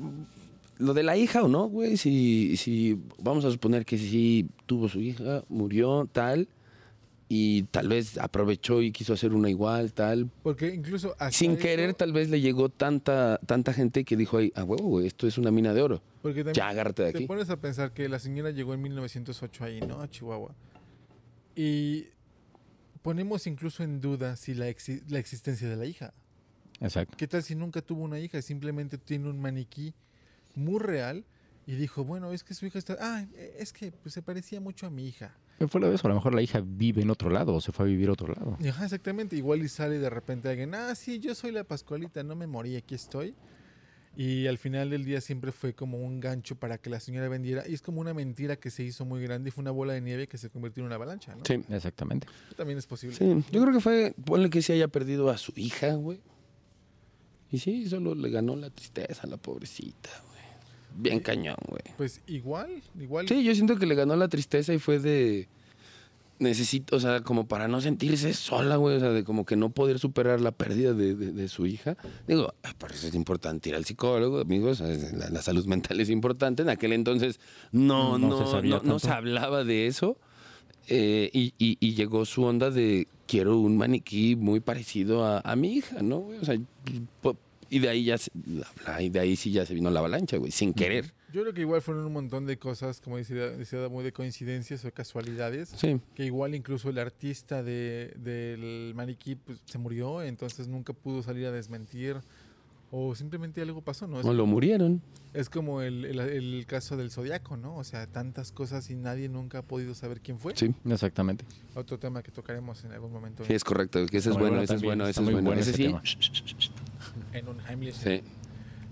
lo de la hija o no, güey, si, si vamos a suponer que sí tuvo su hija, murió, tal, y tal vez aprovechó y quiso hacer una igual, tal. Porque incluso hasta Sin eso- querer, tal vez le llegó tanta, tanta gente que dijo ahí, a huevo, güey, esto es una mina de oro. porque también Ya, agárrate de te aquí. pones a pensar que la señora llegó en 1908 ahí, ¿no? A Chihuahua. Y ponemos incluso en duda si la, exi- la existencia de la hija. Exacto. ¿Qué tal si nunca tuvo una hija? Simplemente tiene un maniquí muy real y dijo, bueno, es que su hija está... Ah, es que pues, se parecía mucho a mi hija. Pero fuera de eso, a lo mejor la hija vive en otro lado o se fue a vivir a otro lado. Ajá, exactamente. Igual y sale de repente alguien, ah, sí, yo soy la Pascualita, no me morí, aquí estoy. Y al final del día siempre fue como un gancho para que la señora vendiera. Y es como una mentira que se hizo muy grande y fue una bola de nieve que se convirtió en una avalancha, ¿no? Sí. Exactamente. También es posible. Sí, yo creo que fue, ponle que sí haya perdido a su hija, güey. Y sí, solo le ganó la tristeza a la pobrecita, güey. Bien cañón, güey. Pues igual, igual. Sí, yo siento que le ganó la tristeza y fue de... Necesito, o sea, como para no sentirse sola, güey, o sea, de como que no poder superar la pérdida de, de- de su hija. Digo, ay, por eso es importante ir al psicólogo, amigos, la, la salud mental es importante. En aquel entonces no, No no, se no, se hablaba de eso. Eh, y, y- y llegó su onda de quiero un maniquí muy parecido a, a mi hija, ¿no? güey? O sea, y de ahí ya se- y de ahí sí ya se vino la avalancha, güey, sin querer. Yo creo que igual fueron un montón de cosas, como decía, decía muy de coincidencias o casualidades. Sí. Que igual incluso el artista de, del maniquí pues, se murió, entonces nunca pudo salir a desmentir. O simplemente algo pasó, ¿no? Es, O lo murieron. es como el, el- el caso del zodiaco, ¿no? O sea, tantas cosas y nadie nunca ha podido saber quién fue. Sí. Exactamente. Otro tema que tocaremos en algún momento Sí, es correcto, que ese es bueno, bueno ese es bueno, ese es muy bueno. bueno Ese ese sí. tema. En un Heimlich. Sí.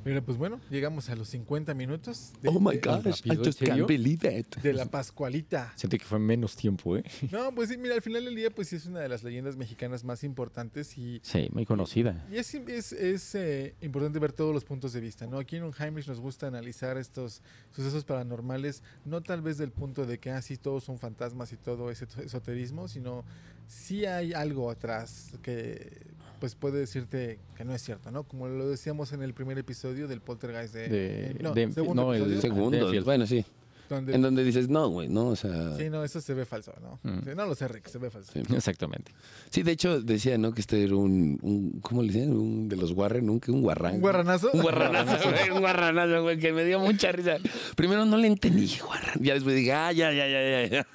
Pero pues bueno, llegamos a los 50 minutos de, Oh my gosh, I just can't believe it. de la Pascualita. Sentí que fue menos tiempo, ¿eh? No, pues sí, mira, al final del día, pues sí es una de las leyendas mexicanas más importantes y, Sí, muy conocida. y es, es, es, eh, importante ver todos los puntos de vista, ¿no? Aquí en un Heimlich nos gusta analizar estos sucesos paranormales, no tal vez del punto de que así todos son fantasmas y todo ese esoterismo, sino sí hay algo atrás que pues puede decirte que no es cierto, ¿no? Como lo decíamos en el primer episodio del poltergeist de... De- no, de- segundo no, el- bueno, sí. donde- En donde dices, no, güey, no, o sea... Sí, no, eso se ve falso, ¿no? Mm. Sí, no lo sé, Rick, se ve falso. Sí. Exactamente. Sí, de hecho decía, ¿no? Que este era un, un ¿cómo le dicen? Un de los Warren, un, que un guarrán. ¿Un guarranazo? Un guarranazo, güey, un guarranazo, güey, que me dio mucha risa. Primero no le entendí, guarran. Ya después dije, ah, ya, ya, ya, ya.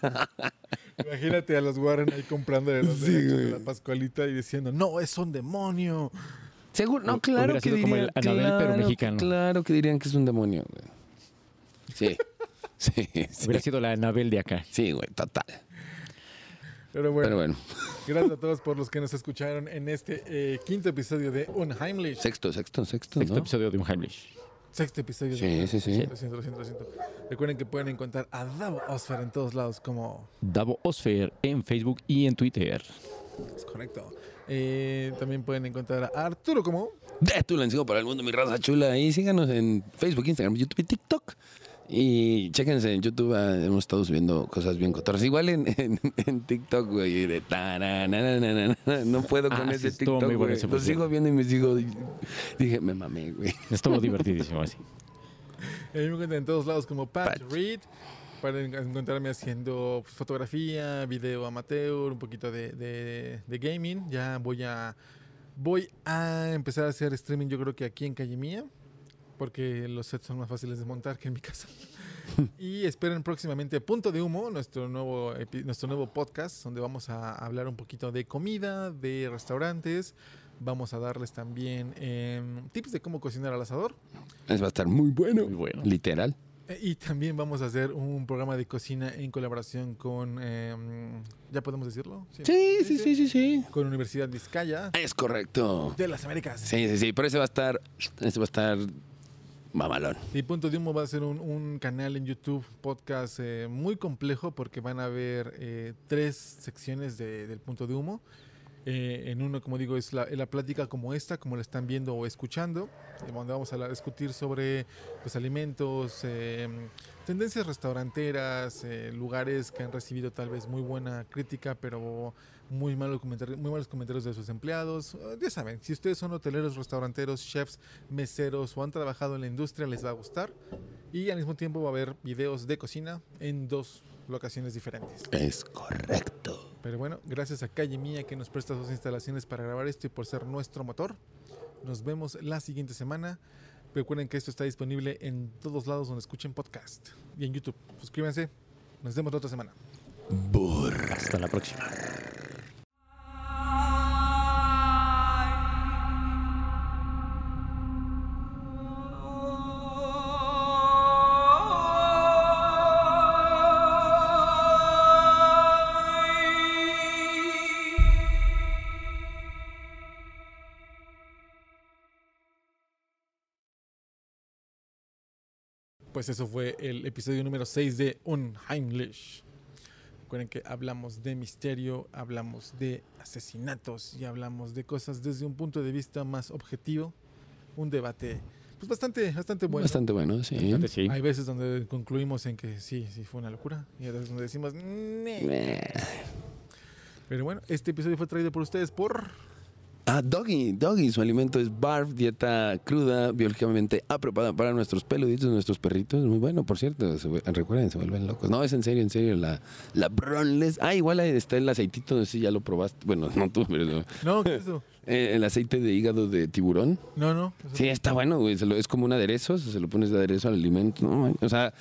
Imagínate a los Warren ahí comprándole los Sí, de la Pascualita y diciendo, no, es un demonio. Seguro, no, claro que como dirían, el Anabel, pero claro mexicano. Claro que dirían que es un demonio, güey. Sí. Sí, sí. Hubiera sido la Anabel de acá. Sí, güey, total. Pero bueno, Pero bueno, gracias a todos por los que nos escucharon en este eh, quinto episodio de Unheimlich. sexto, sexto, sexto, Sexto ¿no? episodio de un Heimlich. Sexto episodio. Sí, de sí, sí. Lo siento, lo siento, lo siento. Recuerden que pueden encontrar a Davo Osfer en todos lados como... Davo Osfer en Facebook y en Twitter. Es correcto. Eh, también pueden encontrar a Arturo como... De tu para el mundo, mi raza chula. Y síganos en Facebook, Instagram, YouTube y TikTok. Y chéquense en YouTube, ah, hemos estado subiendo cosas bien cotorras. Igual en, en, en TikTok, güey, de tarananana. No puedo con Ah, sí, ese estuvo TikTok, muy bueno ese, Lo sigo viendo y me sigo... Dije, me mamé, güey. Estuvo divertidísimo así. A mí me encuentran en todos lados como Pat, Pat. Reed. Pueden encontrarme haciendo fotografía, video amateur, un poquito de, de- de gaming. Ya voy a Voy a empezar a hacer streaming yo creo que aquí en Calle Mía, porque los sets son más fáciles de montar que en mi casa. y esperen próximamente Punto de Humo, nuestro nuevo, nuestro nuevo podcast, donde vamos a hablar un poquito de comida, de restaurantes. Vamos a darles también em, tips de cómo cocinar al asador. Eso va a estar muy bueno. Muy bueno. Literal. Eh, Y también vamos a hacer un programa de cocina en colaboración con, em, ¿ya podemos decirlo? Sí, sí, sí, sí, sí. Con Universidad Vizcaya Es correcto. de las Américas. Sí, sí, sí. Pero ese va a estar. Ese va a estar. Mamalón. Y Punto de Humo va a ser un, canal en YouTube, podcast eh, muy complejo porque van a haber eh, tres secciones de- del Punto de Humo. Eh, en uno, como digo, es la, plática como esta, como la están viendo o escuchando, donde vamos a discutir sobre los alimentos, tendencias restauranteras, lugares que han recibido tal vez muy buena crítica, pero muy malos comentarios, muy malos comentarios de sus empleados. Eh, ya saben, si ustedes son hoteleros, restauranteros, chefs, meseros o han trabajado en la industria, les va a gustar. Y al mismo tiempo va a haber videos de cocina en dos locaciones diferentes. Es correcto. Pero bueno, gracias a Calle Mía que nos presta sus instalaciones para grabar esto y por ser nuestro motor. Nos vemos la siguiente semana. Recuerden que esto está disponible en todos lados donde escuchen podcast y en YouTube. Suscríbanse. Nos vemos la otra semana. Hasta la próxima. Pues eso fue el episodio número 6 de Unheimlich. Recuerden que hablamos de misterio, hablamos de asesinatos y hablamos de cosas desde un punto de vista más objetivo. Un debate pues bastante, bastante bueno. Bastante bueno, sí. Bastante, sí. Hay veces donde concluimos en que sí, sí fue una locura. Y hay veces donde decimos, "Nee". Pero bueno, este episodio fue traído por ustedes por... Ah, Doggy. Doggy, su alimento es barf, dieta cruda, biológicamente apropiada para nuestros peluditos, nuestros perritos. Muy bueno, por cierto. se recuerden, se vuelven locos. No, es en serio, en serio. La, la Bronless. Ah, igual está el aceitito, no sé si ya lo probaste. Bueno, no tú, pero no. No, ¿qué es eso? Eh, el aceite de hígado de tiburón. No, no. Sí, está bueno, güey. Se lo- es como un aderezo, se lo pones de aderezo al alimento. No, o sea,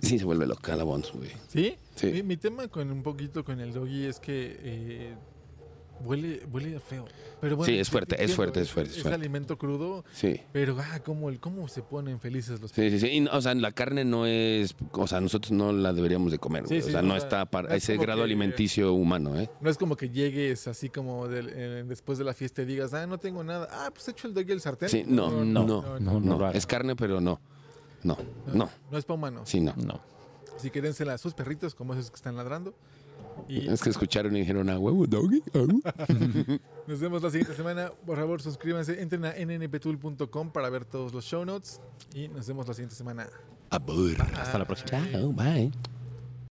sí se vuelve loca la Bones, güey. ¿Sí? Sí. Mi, mi tema con un poquito con el doggy es que eh, huele, huele feo. Pero bueno, Sí, es fuerte, es entiendo, fuerte, es fuerte, es Es, fuerte. alimento crudo, Sí. pero ah, cómo, el, cómo se ponen felices los Sí, sí, sí. Y, o sea, la carne no es. O sea, nosotros no la deberíamos de comer. Sí, güey. sí, o sea, no, está para no ese grado que- alimenticio humano, ¿eh? No es como que llegues así como del- eh, después de la fiesta y digas, ah, no tengo nada. Ah, pues echo el doggy al sartén. Sí, no, no, no, no. Es carne, pero no. No, no. No es para humanos. Sí, no. No. Así que dénsela a sus perritos, como esos que están ladrando. Y Es que escucharon y dijeron, a huevo, doggy. ah". nos vemos la siguiente semana. Por favor, suscríbanse. Entren a nnptool.com para ver todos los show notes. Y nos vemos la siguiente semana. Abur. Hasta la próxima. Chao, bye.